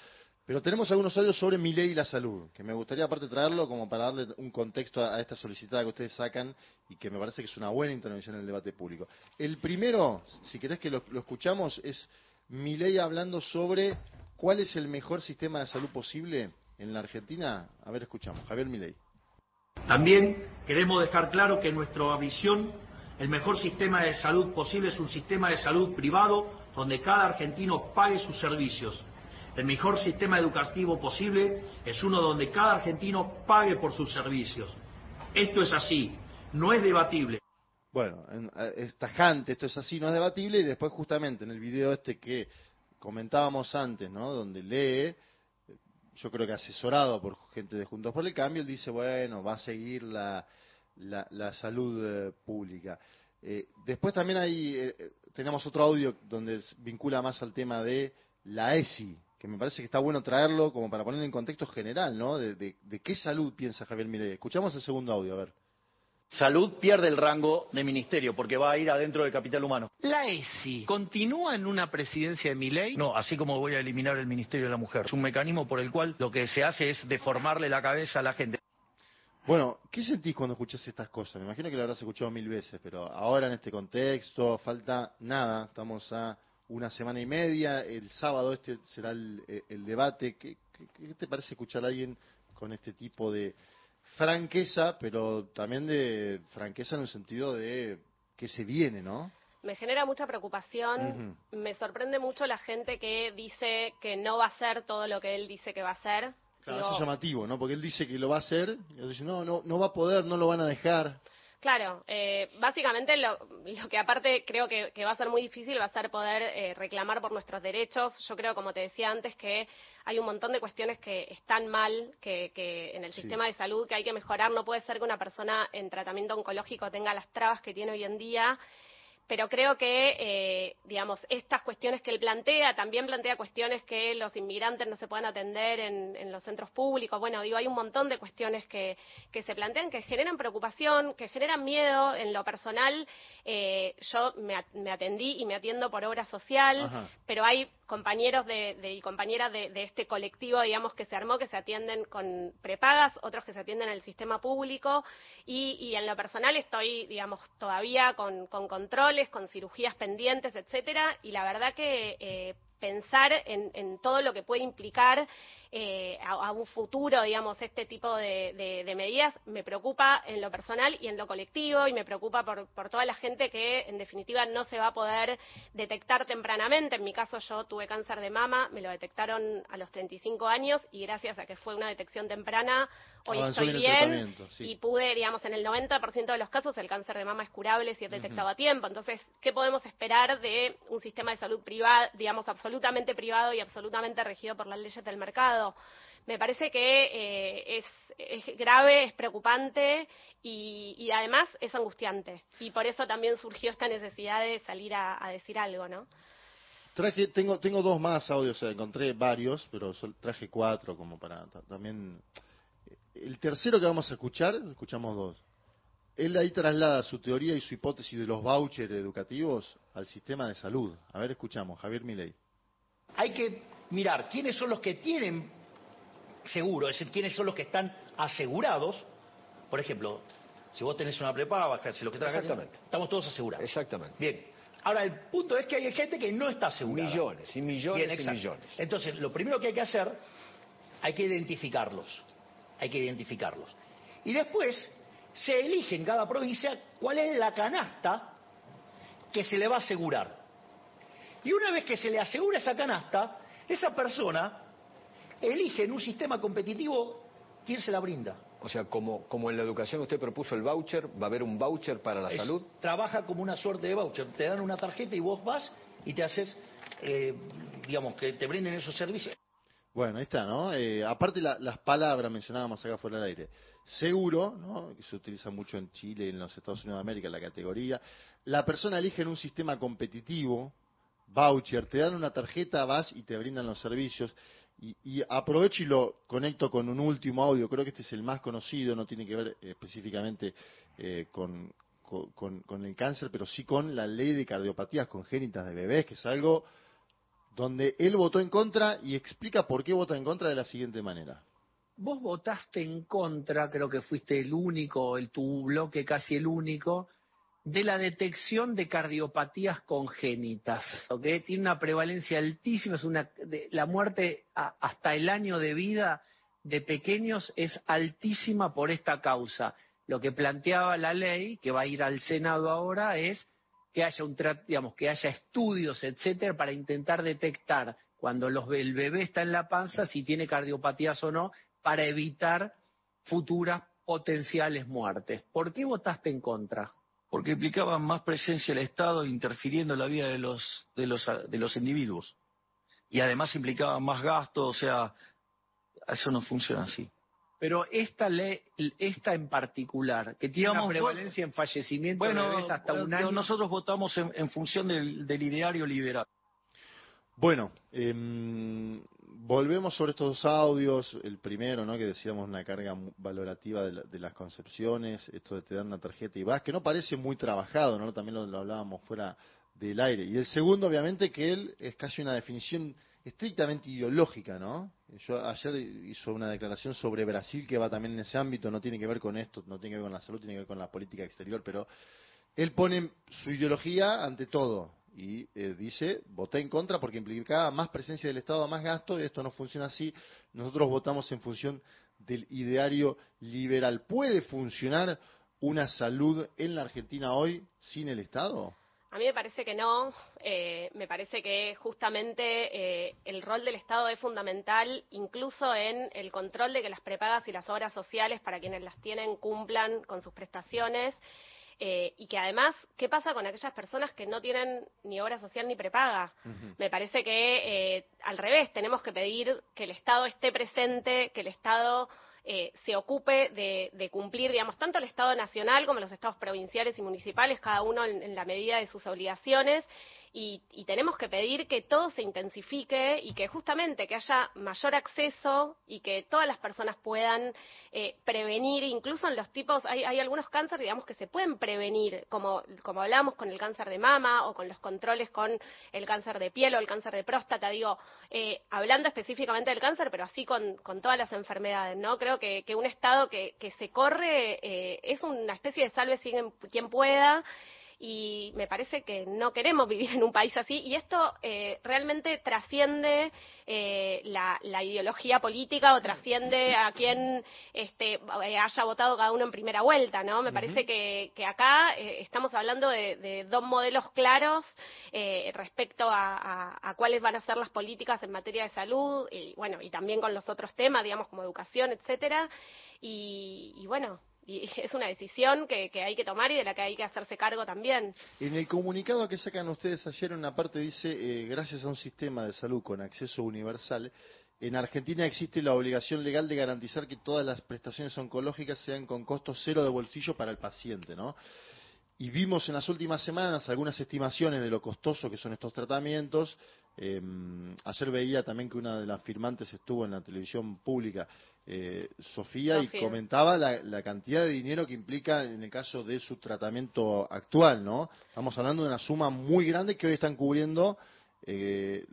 Pero tenemos algunos audios sobre mi ley y la salud, que me gustaría aparte traerlo como para darle un contexto a, esta solicitada que ustedes sacan y que me parece que es una buena intervención en el debate público. El primero, si querés que lo, escuchamos, es mi ley hablando sobre cuál es el mejor sistema de salud posible en la Argentina. A ver, escuchamos. Javier Milei. También queremos dejar claro que nuestra visión el mejor sistema de salud posible es un sistema de salud privado donde cada argentino pague sus servicios. El mejor sistema educativo posible es uno donde cada argentino pague por sus servicios. Esto es así, no es debatible. Bueno, en- eh, es tajante, esto es así, no es debatible, y después justamente en el video este que comentábamos antes, ¿no? Donde lee, yo creo que asesorado por gente de Juntos por el Cambio, él dice, bueno, va a seguir la, la, la salud eh, pública. Eh, después también hay, eh, eh, tenemos otro audio donde vincula más al tema de la ESI, que me parece que está bueno traerlo como para poner en contexto general, ¿no? De, de- de qué salud piensa Javier Milei. Escuchamos el segundo audio, a ver. Salud pierde el rango de ministerio porque va a ir adentro del capital humano. La ESI, ¿continúa en una presidencia de Milei? No, así como voy a eliminar el Ministerio de la Mujer. Es un mecanismo por el cual lo que se hace es deformarle la cabeza a la gente. Bueno, ¿qué sentís cuando escuchás estas cosas? Me imagino que lo habrás escuchado mil veces, pero ahora en este contexto falta nada, estamos a una semana y media, el sábado este será el, eh, el debate. ¿Qué, qué- qué te parece escuchar a alguien con este tipo de franqueza, pero también de franqueza en el sentido de que se viene, ¿no? Me genera mucha preocupación. Me sorprende mucho la gente que dice que no va a hacer todo lo que él dice que va a hacer. Claro, Digo, eso es llamativo, ¿no? Porque él dice que lo va a hacer, y dicen, no, no, no va a poder, no lo van a dejar. Claro, eh, básicamente lo, lo que aparte creo que, que va a ser muy difícil va a ser poder eh, reclamar por nuestros derechos. Yo creo, como te decía antes, que hay un montón de cuestiones que están mal que, que en el Sí. sistema de salud que hay que mejorar. No puede ser que una persona en tratamiento oncológico tenga las trabas que tiene hoy en día. Pero creo que, eh, digamos, estas cuestiones que él plantea, también plantea cuestiones que los inmigrantes no se puedan atender en, en los centros públicos. Bueno, digo, hay un montón de cuestiones que, que se plantean que generan preocupación, que generan miedo en lo personal. Eh, yo me, me atendí y me atiendo por obra social, Ajá. pero hay compañeros de, de- y compañeras de, de este colectivo, digamos, que se armó, que se atienden con prepagas, otros que se atienden en el sistema público, y, y en lo personal estoy, digamos, todavía con, con controles, con cirugías pendientes, etcétera, y la verdad que eh, pensar en, en todo lo que puede implicar eh, a, a un futuro, digamos, este tipo de, de- de medidas me preocupa en lo personal y en lo colectivo y me preocupa por, por toda la gente que en definitiva no se va a poder detectar tempranamente. En mi caso yo tuve cáncer de mama, me lo detectaron a los 35 años y gracias a que fue una detección temprana, hoy Avanzó estoy bien sí. y pude, digamos, en el 90% de los casos el cáncer de mama es curable si es detectado a tiempo. Entonces, ¿qué podemos esperar de un sistema de salud privado, digamos, absolutamente privado y absolutamente regido por las leyes del mercado? Me parece que eh, es, es grave, es preocupante y, y además es angustiante. Y por eso también surgió esta necesidad de salir a, a decir algo, ¿no? Traje, tengo, tengo dos más audios, o sea, encontré varios, pero traje cuatro como para ta- también. El tercero que vamos a escuchar, escuchamos dos. Él ahí traslada su teoría y su hipótesis de los vouchers educativos al sistema de salud. A ver, escuchamos, Javier Milei. Hay que mirar quiénes son los que tienen seguro, es decir, quiénes son los que están asegurados. Por ejemplo, si vos tenés una prepaga, si lo que trabajas, Exactamente. estamos todos asegurados. Exactamente. Bien. Ahora, el punto es que hay gente que no está asegurada. Millones y millones Bien, y millones. Entonces, lo primero que hay que hacer, hay que identificarlos. Hay que identificarlos. Y después, se elige en cada provincia cuál es la canasta que se le va a asegurar. Y una vez que se le asegura esa canasta, esa persona elige en un sistema competitivo quién se la brinda. O sea, como, como en la educación usted propuso el voucher, va a haber un voucher para la Es- salud. Trabaja como una suerte de voucher. Te dan una tarjeta y vos vas y te haces, eh, digamos, que te brinden esos servicios. Bueno, ahí está, ¿no? Eh, aparte la- las palabras mencionábamos acá fuera del aire. Seguro, ¿no? Que se utiliza mucho en Chile, en los Estados Unidos de América, la categoría. La persona elige en un sistema competitivo, voucher, te dan una tarjeta, vas y te brindan los servicios. Y, y aprovecho y lo conecto con un último audio, creo que este es el más conocido, no tiene que ver eh, específicamente eh, con, con- el cáncer, pero sí con la ley de cardiopatías congénitas de bebés, que es algo donde él votó en contra y explica por qué vota en contra de la siguiente manera. Vos votaste en contra, creo que fuiste el único, el tu bloque casi el único, de la detección de cardiopatías congénitas, ¿ok? Tiene una prevalencia altísima, es una, la muerte hasta el año de vida de pequeños es altísima por esta causa. Lo que planteaba la ley, que va a ir al Senado ahora, es que haya un digamos que haya estudios, etcétera, para intentar detectar cuando los, el bebé está en la panza si tiene cardiopatías o no, para evitar futuras potenciales muertes. ¿Por qué votaste en contra? Porque implicaba más presencia del Estado interfiriendo en la vida de los, de los, de los individuos. Y además implicaba más gasto, o sea, eso no funciona así. Pero esta ley, esta en particular, que tiene Digamos, una prevalencia en fallecimiento de Bueno, bebés hasta un eh, año. nosotros votamos en, en función del, del ideario liberal. Bueno, em, volvemos sobre estos dos audios. El primero, ¿no? Que decíamos una carga valorativa de, la- de las concepciones, esto de te dan una tarjeta y vas, que no parece muy trabajado, ¿no? También lo, lo hablábamos fuera del aire. Y el segundo, obviamente, que él es casi una definición estrictamente ideológica, ¿no? Yo ayer hizo una declaración sobre Brasil que va también en ese ámbito, no tiene que ver con esto, no tiene que ver con la salud, tiene que ver con la política exterior, pero él pone su ideología ante todo y eh, dice, voté en contra porque implicaba más presencia del Estado, más gasto, y esto no funciona así. Nosotros votamos en función del ideario liberal. ¿Puede funcionar una salud en la Argentina hoy sin el Estado? A mí me parece que no. Eh, me parece que justamente eh, el rol del Estado es fundamental, incluso en el control de que las prepagas y las obras sociales para quienes las tienen cumplan con sus prestaciones. Eh, y que además, ¿qué pasa con aquellas personas que no tienen ni obra social ni prepaga? Me parece que eh, al revés, tenemos que pedir que el Estado esté presente, que el Estado eh, se ocupe de, de cumplir, digamos, tanto el Estado nacional como los estados provinciales y municipales, cada uno en, en la medida de sus obligaciones. Y, y tenemos que pedir que todo se intensifique y que justamente que haya mayor acceso y que todas las personas puedan eh, prevenir, incluso en los tipos, hay, hay algunos cánceres, digamos, que se pueden prevenir, como, como hablamos con el cáncer de mama o con los controles con el cáncer de piel o el cáncer de próstata, digo, eh, hablando específicamente del cáncer, pero así con, con todas las enfermedades, ¿no? Creo que, que un Estado que, que se corre eh, es una especie de salve quien pueda y me parece que no queremos vivir en un país así y esto eh, realmente trasciende eh, la, la ideología política o trasciende a quien este, haya votado cada uno en primera vuelta, ¿no? Me parece que, que acá eh, estamos hablando de, de dos modelos claros eh, respecto a, a- a cuáles van a ser las políticas en materia de salud y bueno y también con los otros temas, digamos como educación, etcétera y, y bueno y [LAUGHS] es una decisión que, que hay que tomar y de la que hay que hacerse cargo también. En el comunicado que sacan ustedes ayer, una parte dice, eh, gracias a un sistema de salud con acceso universal, en Argentina existe la obligación legal de garantizar que todas las prestaciones oncológicas sean con costo cero de bolsillo para el paciente, ¿no? Y vimos en las últimas semanas algunas estimaciones de lo costoso que son estos tratamientos. Eh, ayer veía también que una de las firmantes estuvo en la televisión pública, eh, Sofía, y comentaba la, la cantidad de dinero que implica en el caso de su tratamiento actual, ¿no? Estamos hablando de una suma muy grande que hoy están cubriendo eh,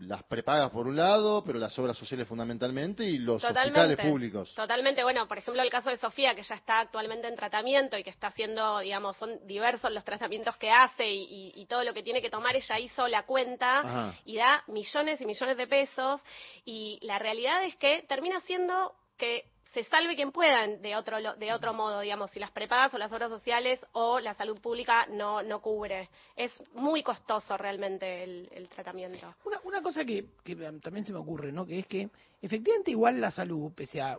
las prepagas por un lado, pero las obras sociales fundamentalmente y los hospitales públicos. Totalmente, bueno, por ejemplo, el caso de Sofía, que ya está actualmente en tratamiento y que está haciendo, digamos, son diversos los tratamientos que hace y, y- y todo lo que tiene que tomar, ella hizo la cuenta Ajá. y da millones y millones de pesos y la realidad es que termina siendo que se salve quien pueda de otro de otro modo, digamos, si las prepagas o las obras sociales o la salud pública no no cubre. Es muy costoso realmente el, el tratamiento. Una, una cosa que, que también se me ocurre, ¿no? Que es que efectivamente igual la salud, pese a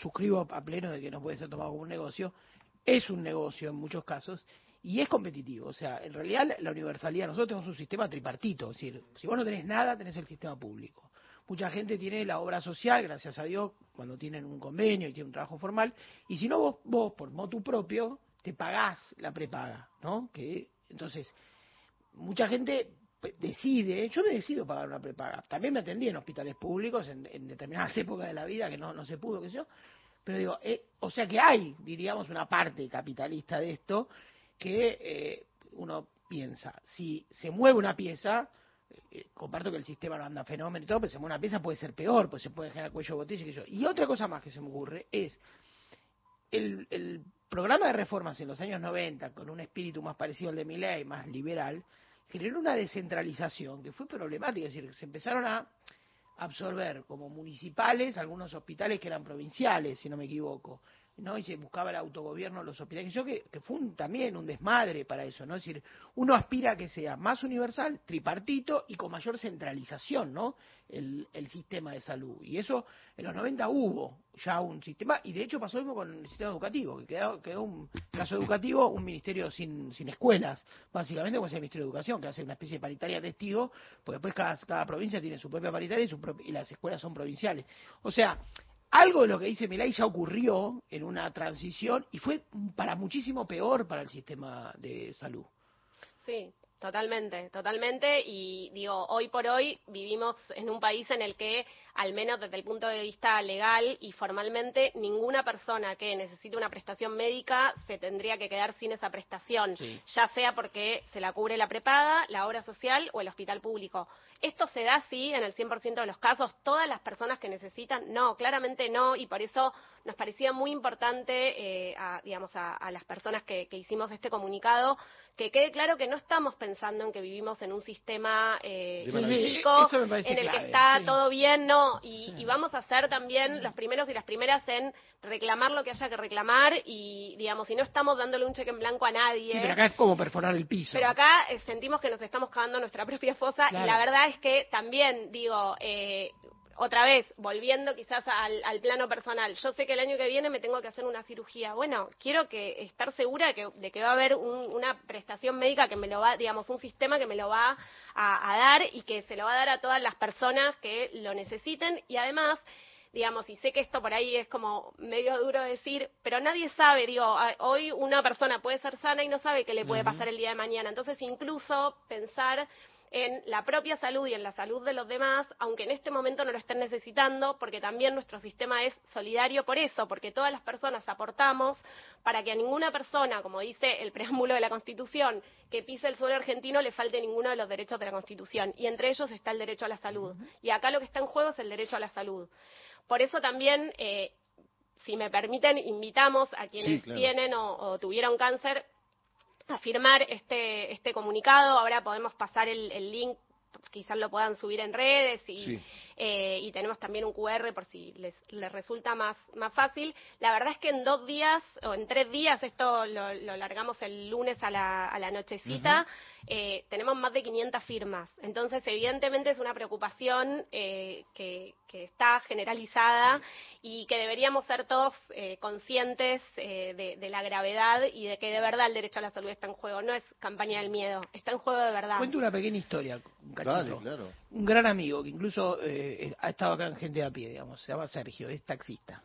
suscribo a pleno de que no puede ser tomado como un negocio, es un negocio en muchos casos y es competitivo. O sea, en realidad la universalidad, nosotros tenemos un sistema tripartito, es decir, si vos no tenés nada, tenés el sistema público. Mucha gente tiene la obra social, gracias a Dios, cuando tienen un convenio y tienen un trabajo formal, y si no vos, vos por motu propio, te pagás la prepaga, ¿no? Que entonces mucha gente decide, yo me decido pagar una prepaga. También me atendí en hospitales públicos en, en determinadas [LAUGHS] épocas de la vida que no, no se pudo, qué sé yo. Pero digo, eh, o sea que hay, diríamos, una parte capitalista de esto que eh, uno piensa, si se mueve una pieza, eh, comparto que el sistema no anda fenómeno y todo, pero una pieza puede ser peor, pues se puede generar cuello botella y yo. Y otra cosa más que se me ocurre es el, el programa de reformas en los años 90, con un espíritu más parecido al de Milley, más liberal, generó una descentralización que fue problemática, es decir, se empezaron a absorber como municipales algunos hospitales que eran provinciales, si no me equivoco, ¿no? Y se buscaba el autogobierno los hospitales. Yo que, que fue un- también un desmadre para eso, ¿no? Es decir, uno aspira a que sea más universal, tripartito y con mayor centralización, ¿no? El, el sistema de salud. Y eso en los 90 hubo ya un sistema, y de hecho pasó lo mismo con el sistema educativo, que quedó, quedó un caso educativo, un ministerio sin, sin escuelas, básicamente como es el Ministerio de Educación, que hace una especie de paritaria testigo, porque después cada, cada provincia tiene su propia paritaria y, su prop- y las escuelas son provinciales. O sea, algo de lo que dice Milay ya ocurrió en una transición y fue para muchísimo peor para el sistema de salud. Sí, totalmente, totalmente. Y digo, hoy por hoy vivimos en un país en el que, al menos desde el punto de vista legal y formalmente, ninguna persona que necesite una prestación médica se tendría que quedar sin esa prestación, Sí. ya sea porque se la cubre la prepaga, la obra social o el hospital público. ¿Esto se da así en el 100% de los casos? ¿Todas las personas que necesitan? No, claramente no, y por eso nos parecía muy importante, eh, a, digamos, a, a las personas que, que hicimos este comunicado, que quede claro que no estamos pensando en que vivimos en un sistema eh, parece en el clave, que está sí. todo bien, no, y, y vamos a ser también los primeros y las primeras en reclamar lo que haya que reclamar y, digamos, si no estamos dándole un cheque en blanco a nadie. Sí, pero acá es como perforar el piso. Pero acá eh, sentimos que nos estamos cavando nuestra propia fosa Claro. y la verdad es que también, digo, eh, otra vez, volviendo quizás al, al plano personal, yo sé que el año que viene me tengo que hacer una cirugía. Bueno, quiero que estar segura de que, de que va a haber un- una prestación médica que me lo va, digamos, un sistema que me lo va a, a dar y que se lo va a dar a todas las personas que lo necesiten y además digamos, y sé que esto por ahí es como medio duro decir, pero nadie sabe, digo, hoy una persona puede ser sana y no sabe qué le puede pasar el día de mañana. Entonces, incluso pensar en la propia salud y en la salud de los demás, aunque en este momento no lo estén necesitando, porque también nuestro sistema es solidario por eso, porque todas las personas aportamos para que a ninguna persona, como dice el [LAUGHS] preámbulo de la Constitución, que pise el suelo argentino le falte ninguno de los derechos de la Constitución, y entre ellos está el derecho a la salud. Y acá lo que está en juego es el derecho a la salud. Por eso también, eh, si me permiten, invitamos a quienes Sí, claro. tienen o, o tuvieron cáncer a firmar este, este comunicado. Ahora podemos pasar el, el link, quizás lo puedan subir en redes y, Sí. eh, y tenemos también un QR por si les, les resulta más, más fácil. La verdad es que en dos días o en tres días, esto lo, lo largamos el lunes a la, a la nochecita, eh, tenemos más de 500 firmas. Entonces, evidentemente es una preocupación eh, que, que está generalizada y que deberíamos ser todos eh, conscientes eh, de, de la gravedad y de que de verdad el derecho a la salud está en juego. No es campaña del miedo, está en juego de verdad. Cuento una pequeña historia, un. Dale, claro. Un gran amigo que incluso eh, ha estado acá en gente de a pie, digamos, se llama Sergio, es taxista.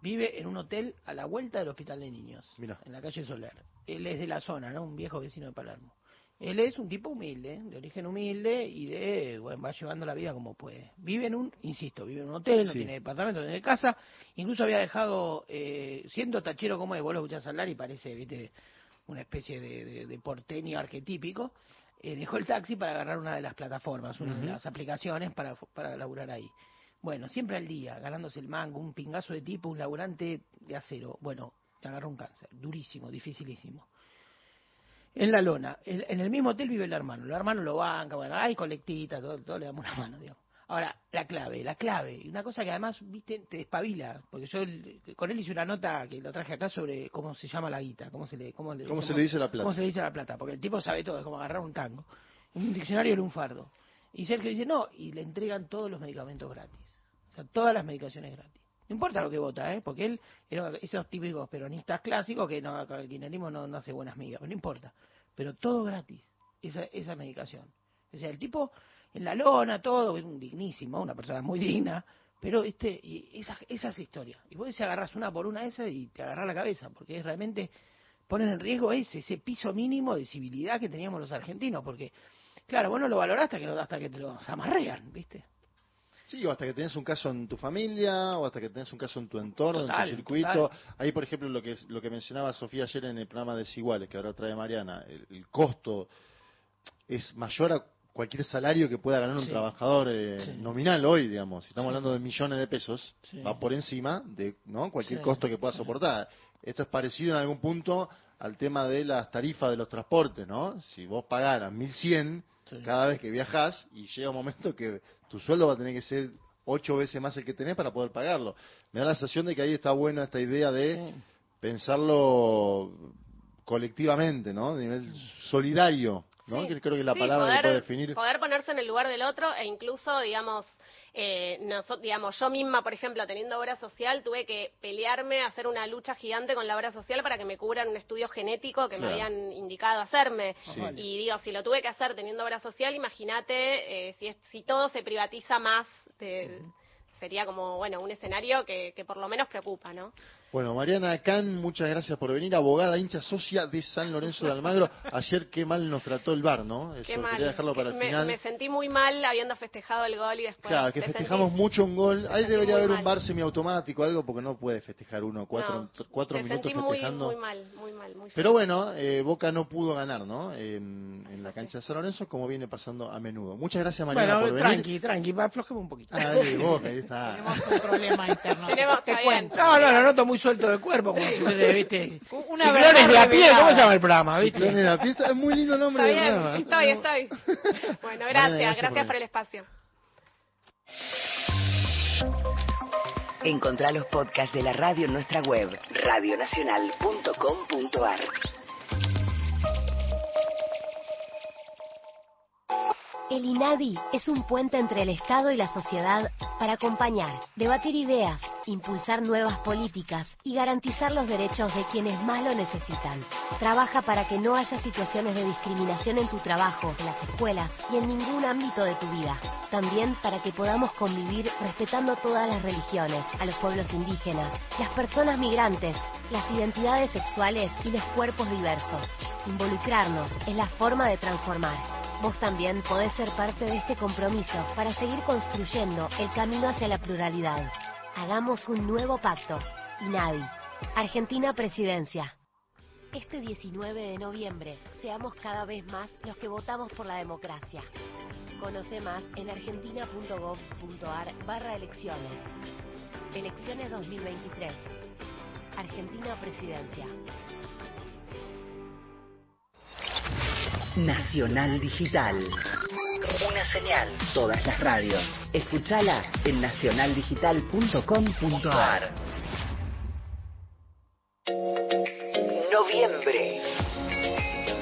Vive en un hotel a la vuelta del hospital de niños, Mira. en la calle Soler. Él es de la zona, ¿no? Un viejo vecino de Palermo. Él es un tipo humilde, de origen humilde y de, bueno, va llevando la vida como puede. Vive en un, insisto, vive en un hotel, no Sí. tiene departamento, no tiene casa. Incluso había dejado, eh, siendo tachero como es, vos lo escuchás hablar y parece, viste, una especie de, de- de porteño arquetípico. Eh, dejó el taxi para agarrar una de las plataformas, una de las aplicaciones para, para laburar ahí. Bueno, siempre al día, ganándose el mango, un pingazo de tipo, un laburante de acero. Bueno, te agarró un cáncer, durísimo, dificilísimo. En la lona, en, en el mismo hotel vive el hermano, el hermano lo banca, bueno, hay colectita, todo, todo le damos una mano, digamos. Ahora, la clave, la clave, y una cosa que además, viste, te despabila, porque yo el- con él hice una nota que lo traje acá sobre cómo se llama la guita, cómo se le, cómo le, ¿Cómo se le dice la plata? cómo se le dice la plata, porque el tipo sabe todo, es como agarrar un tango, un diccionario era un fardo. Y Sergio dice, no, y le entregan todos los medicamentos gratis, o sea, todas las medicaciones gratis. No importa lo que vota, ¿eh? porque él era esos típicos peronistas clásicos que no, con el kirchnerismo no, no hace buenas migas, pero no importa. Pero todo gratis, esa, esa medicación. O sea, el tipo en la lona, todo, es un dignísimo, una persona muy digna, pero este, y esa, esa es historia. Y vos se agarras una por una de esas y te agarras la cabeza, porque es realmente ponen en riesgo ese, ese piso mínimo de civilidad que teníamos los argentinos, porque Claro, vos no lo valorás hasta que, lo- hasta que te lo amarrean, ¿viste? Sí, o hasta que tenés un caso en tu familia, o hasta que tenés un caso en tu entorno, Total, en tu circuito. total. Ahí, por ejemplo, lo que lo que mencionaba Sofía ayer en el programa Desiguales, que ahora trae Mariana, el, el costo es mayor a cualquier salario que pueda ganar un Sí. trabajador eh, Sí. nominal hoy, digamos. Si estamos hablando de millones de pesos, Sí. va por encima de ¿no? cualquier costo que pueda soportar. Esto es parecido en algún punto al tema de las tarifas de los transportes, ¿no? Si vos pagaras 1100 cada vez que viajás y llega un momento que tu sueldo va a tener que ser ocho veces más el que tenés para poder pagarlo. Me da la sensación de que ahí está buena esta idea de pensarlo colectivamente, ¿no? De nivel solidario, ¿no? Sí. Creo que la Sí, palabra poder, que puede definir. poder ponerse en el lugar del otro e incluso, digamos, eh, digamos, yo misma, por ejemplo, teniendo obra social, tuve que pelearme, hacer una lucha gigante con la obra social para que me cubran un estudio genético que me habían indicado hacerme. Sí. Y digo, si lo tuve que hacer teniendo obra social, imagínate eh, si, es- si todo se privatiza más, de- sería como, bueno, un escenario que, que por lo menos preocupa, ¿no? Bueno, Mariana Can, muchas gracias por venir, abogada hincha socia de San Lorenzo de Almagro. [LAUGHS] Ayer qué mal nos trató el bar, ¿no? Eso, Qué mal. quería dejarlo para el me, final. me sentí muy mal habiendo festejado el gol y después... Claro, que te festejamos sentí- mucho un gol. Ahí debería haber un mal. bar semiautomático, algo, porque no puede festejar uno cuatro, No, cuatro me minutos sentí muy, festejando. muy mal, muy mal, muy Pero feo. bueno, eh, Boca no pudo ganar, ¿no? En, en la cancha de San Lorenzo, como viene pasando a menudo. Muchas gracias, Mariana, bueno, por venir. tranqui, tranqui, va, aflojemos un poquito. Ah, ahí, Boca, ahí está. [LAUGHS] un problema interno. Tenemos- te cuento. No, no, lo noto muy suelto de cuerpo, como [LAUGHS] si ustedes, viste. Una Ciclones de a pie. ¿cómo se llama el programa? ¿viste? Ciclones de a pie, es muy lindo el nombre del programa. estoy, estoy. Bueno, [LAUGHS] gracias, gracias gracias por por el espacio. Encontrá los podcasts de la radio en nuestra web, radionacional.com.ar. El INADI es un puente entre el Estado y la sociedad para acompañar, debatir ideas, impulsar nuevas políticas y garantizar los derechos de quienes más lo necesitan. Trabaja para que no haya situaciones de discriminación en tu trabajo, en las escuelas y en ningún ámbito de tu vida. También para que podamos convivir respetando todas las religiones, a los pueblos indígenas, las personas migrantes, las identidades sexuales y los cuerpos diversos. Involucrarnos es la forma de transformar. Vos también podés ser parte de este compromiso para seguir construyendo el camino hacia la pluralidad. Hagamos un nuevo pacto. INADI. Argentina Presidencia. Este 19 de noviembre, seamos cada vez más los que votamos por la democracia. Conoce más en argentina.gov.ar barra elecciones. Elecciones 2023. Argentina Presidencia. Nacional Digital. Una señal. Todas las radios. Escúchala en nacionaldigital.com.ar. Noviembre.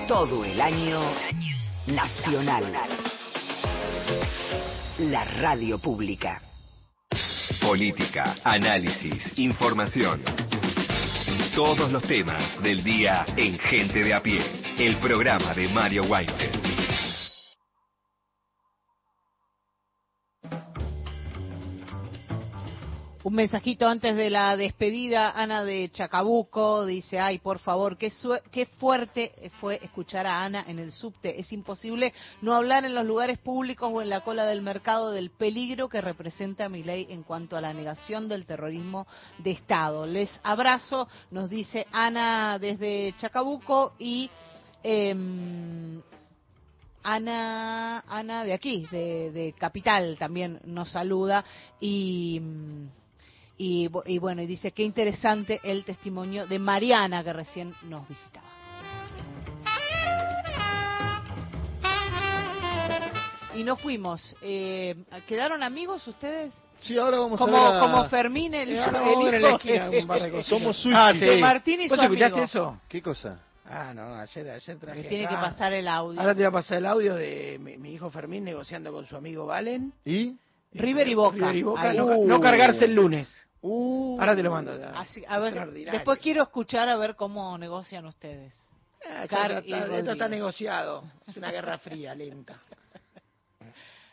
Todo el año nacional. La radio pública. Política, análisis, información. Todos los temas del día en Gente de a pie. El programa de Mario Weinfeld. Un mensajito antes de la despedida, Ana de Chacabuco dice, ay, por favor, qué, qué fuerte fue escuchar a Ana en el subte. Es imposible no hablar en los lugares públicos o en la cola del mercado del peligro que representa mi ley en cuanto a la negación del terrorismo de Estado. Les abrazo, nos dice Ana desde Chacabuco y... em, Ana, Ana de aquí, de, de Capital, también nos saluda y, y, y bueno, y dice qué interesante el testimonio de Mariana que recién nos visitaba. Y nos fuimos. Eh, ¿Quedaron amigos ustedes? Sí, ahora vamos como, a ver a- Como Fermín, el, Eh, el en la hijo esquina de- un par de cosas. Somos Ah, suizos. sí. Martín y ¿Vos su escuchaste amigo. eso? ¿Qué cosa? Ah, no, ayer, ayer traje Me tiene que pasar el audio. Ahora te voy a pasar el audio de mi, mi hijo Fermín negociando con su amigo Valen. ¿Y? River y Boca. River y Boca, no, Uh. no cargarse el lunes. Uh. Ahora te lo mando. Así, a ver, Extraordinario. después quiero escuchar a ver cómo negocian ustedes. Ah, ya Car está- y esto está negociado. Es una guerra fría, lenta. [LAUGHS]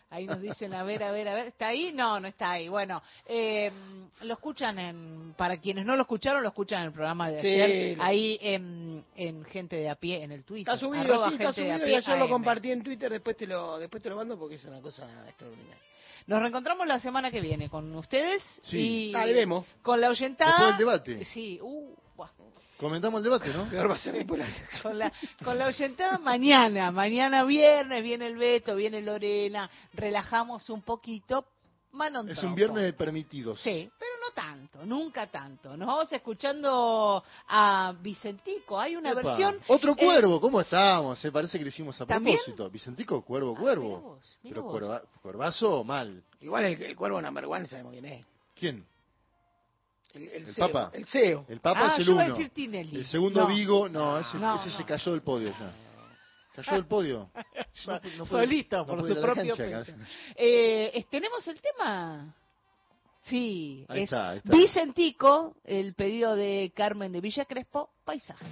Ahí nos dicen, a ver, a ver, a ver, ¿está ahí? No, no está ahí. Bueno, eh, lo escuchan en, para quienes no lo escucharon, lo escuchan en el programa de Sí, ayer, lo- ahí en, en Gente de a Pie, en el Twitter. Está subido, sí, está subido. Y ayer lo compartí en Twitter, después te lo, después te lo mando porque es una cosa extraordinaria. Nos reencontramos la semana que viene con ustedes Sí. y Dale, vemos. con la oyentada. Después del debate. Sí, uh, buah. Comentamos el debate, ¿no? Peor va a ser bipolar. [LAUGHS] con la, con la oyentada mañana, mañana viernes, viene el Beto, viene Lorena, relajamos un poquito, Manon Es un viernes de permitidos. Sí, pero no tanto, nunca tanto. Nos vamos escuchando a Vicentico. Hay una Epa, versión. Otro eh, cuervo, ¿cómo estamos? Se parece que lo hicimos a ¿También? propósito. Vicentico, cuervo, cuervo. mira Pero vos. cuerva- cuervazo, mal. Igual el, el cuervo number one sabemos quién es. ¿Quién? El, el El CEO, Papa. El CEO. El Papa Ah, es el yo iba a uno. decir Tinelli. El segundo No. Vigo, no, ese, No, ese no. se cayó del podio ya. Cayó del podio. [LAUGHS] No Solito, por su propio cancha, peso. Eh, ¿Tenemos el tema? Sí, Ahí es está, ahí está. Vicentico, el pedido de Carmen de Villa Crespo, paisaje.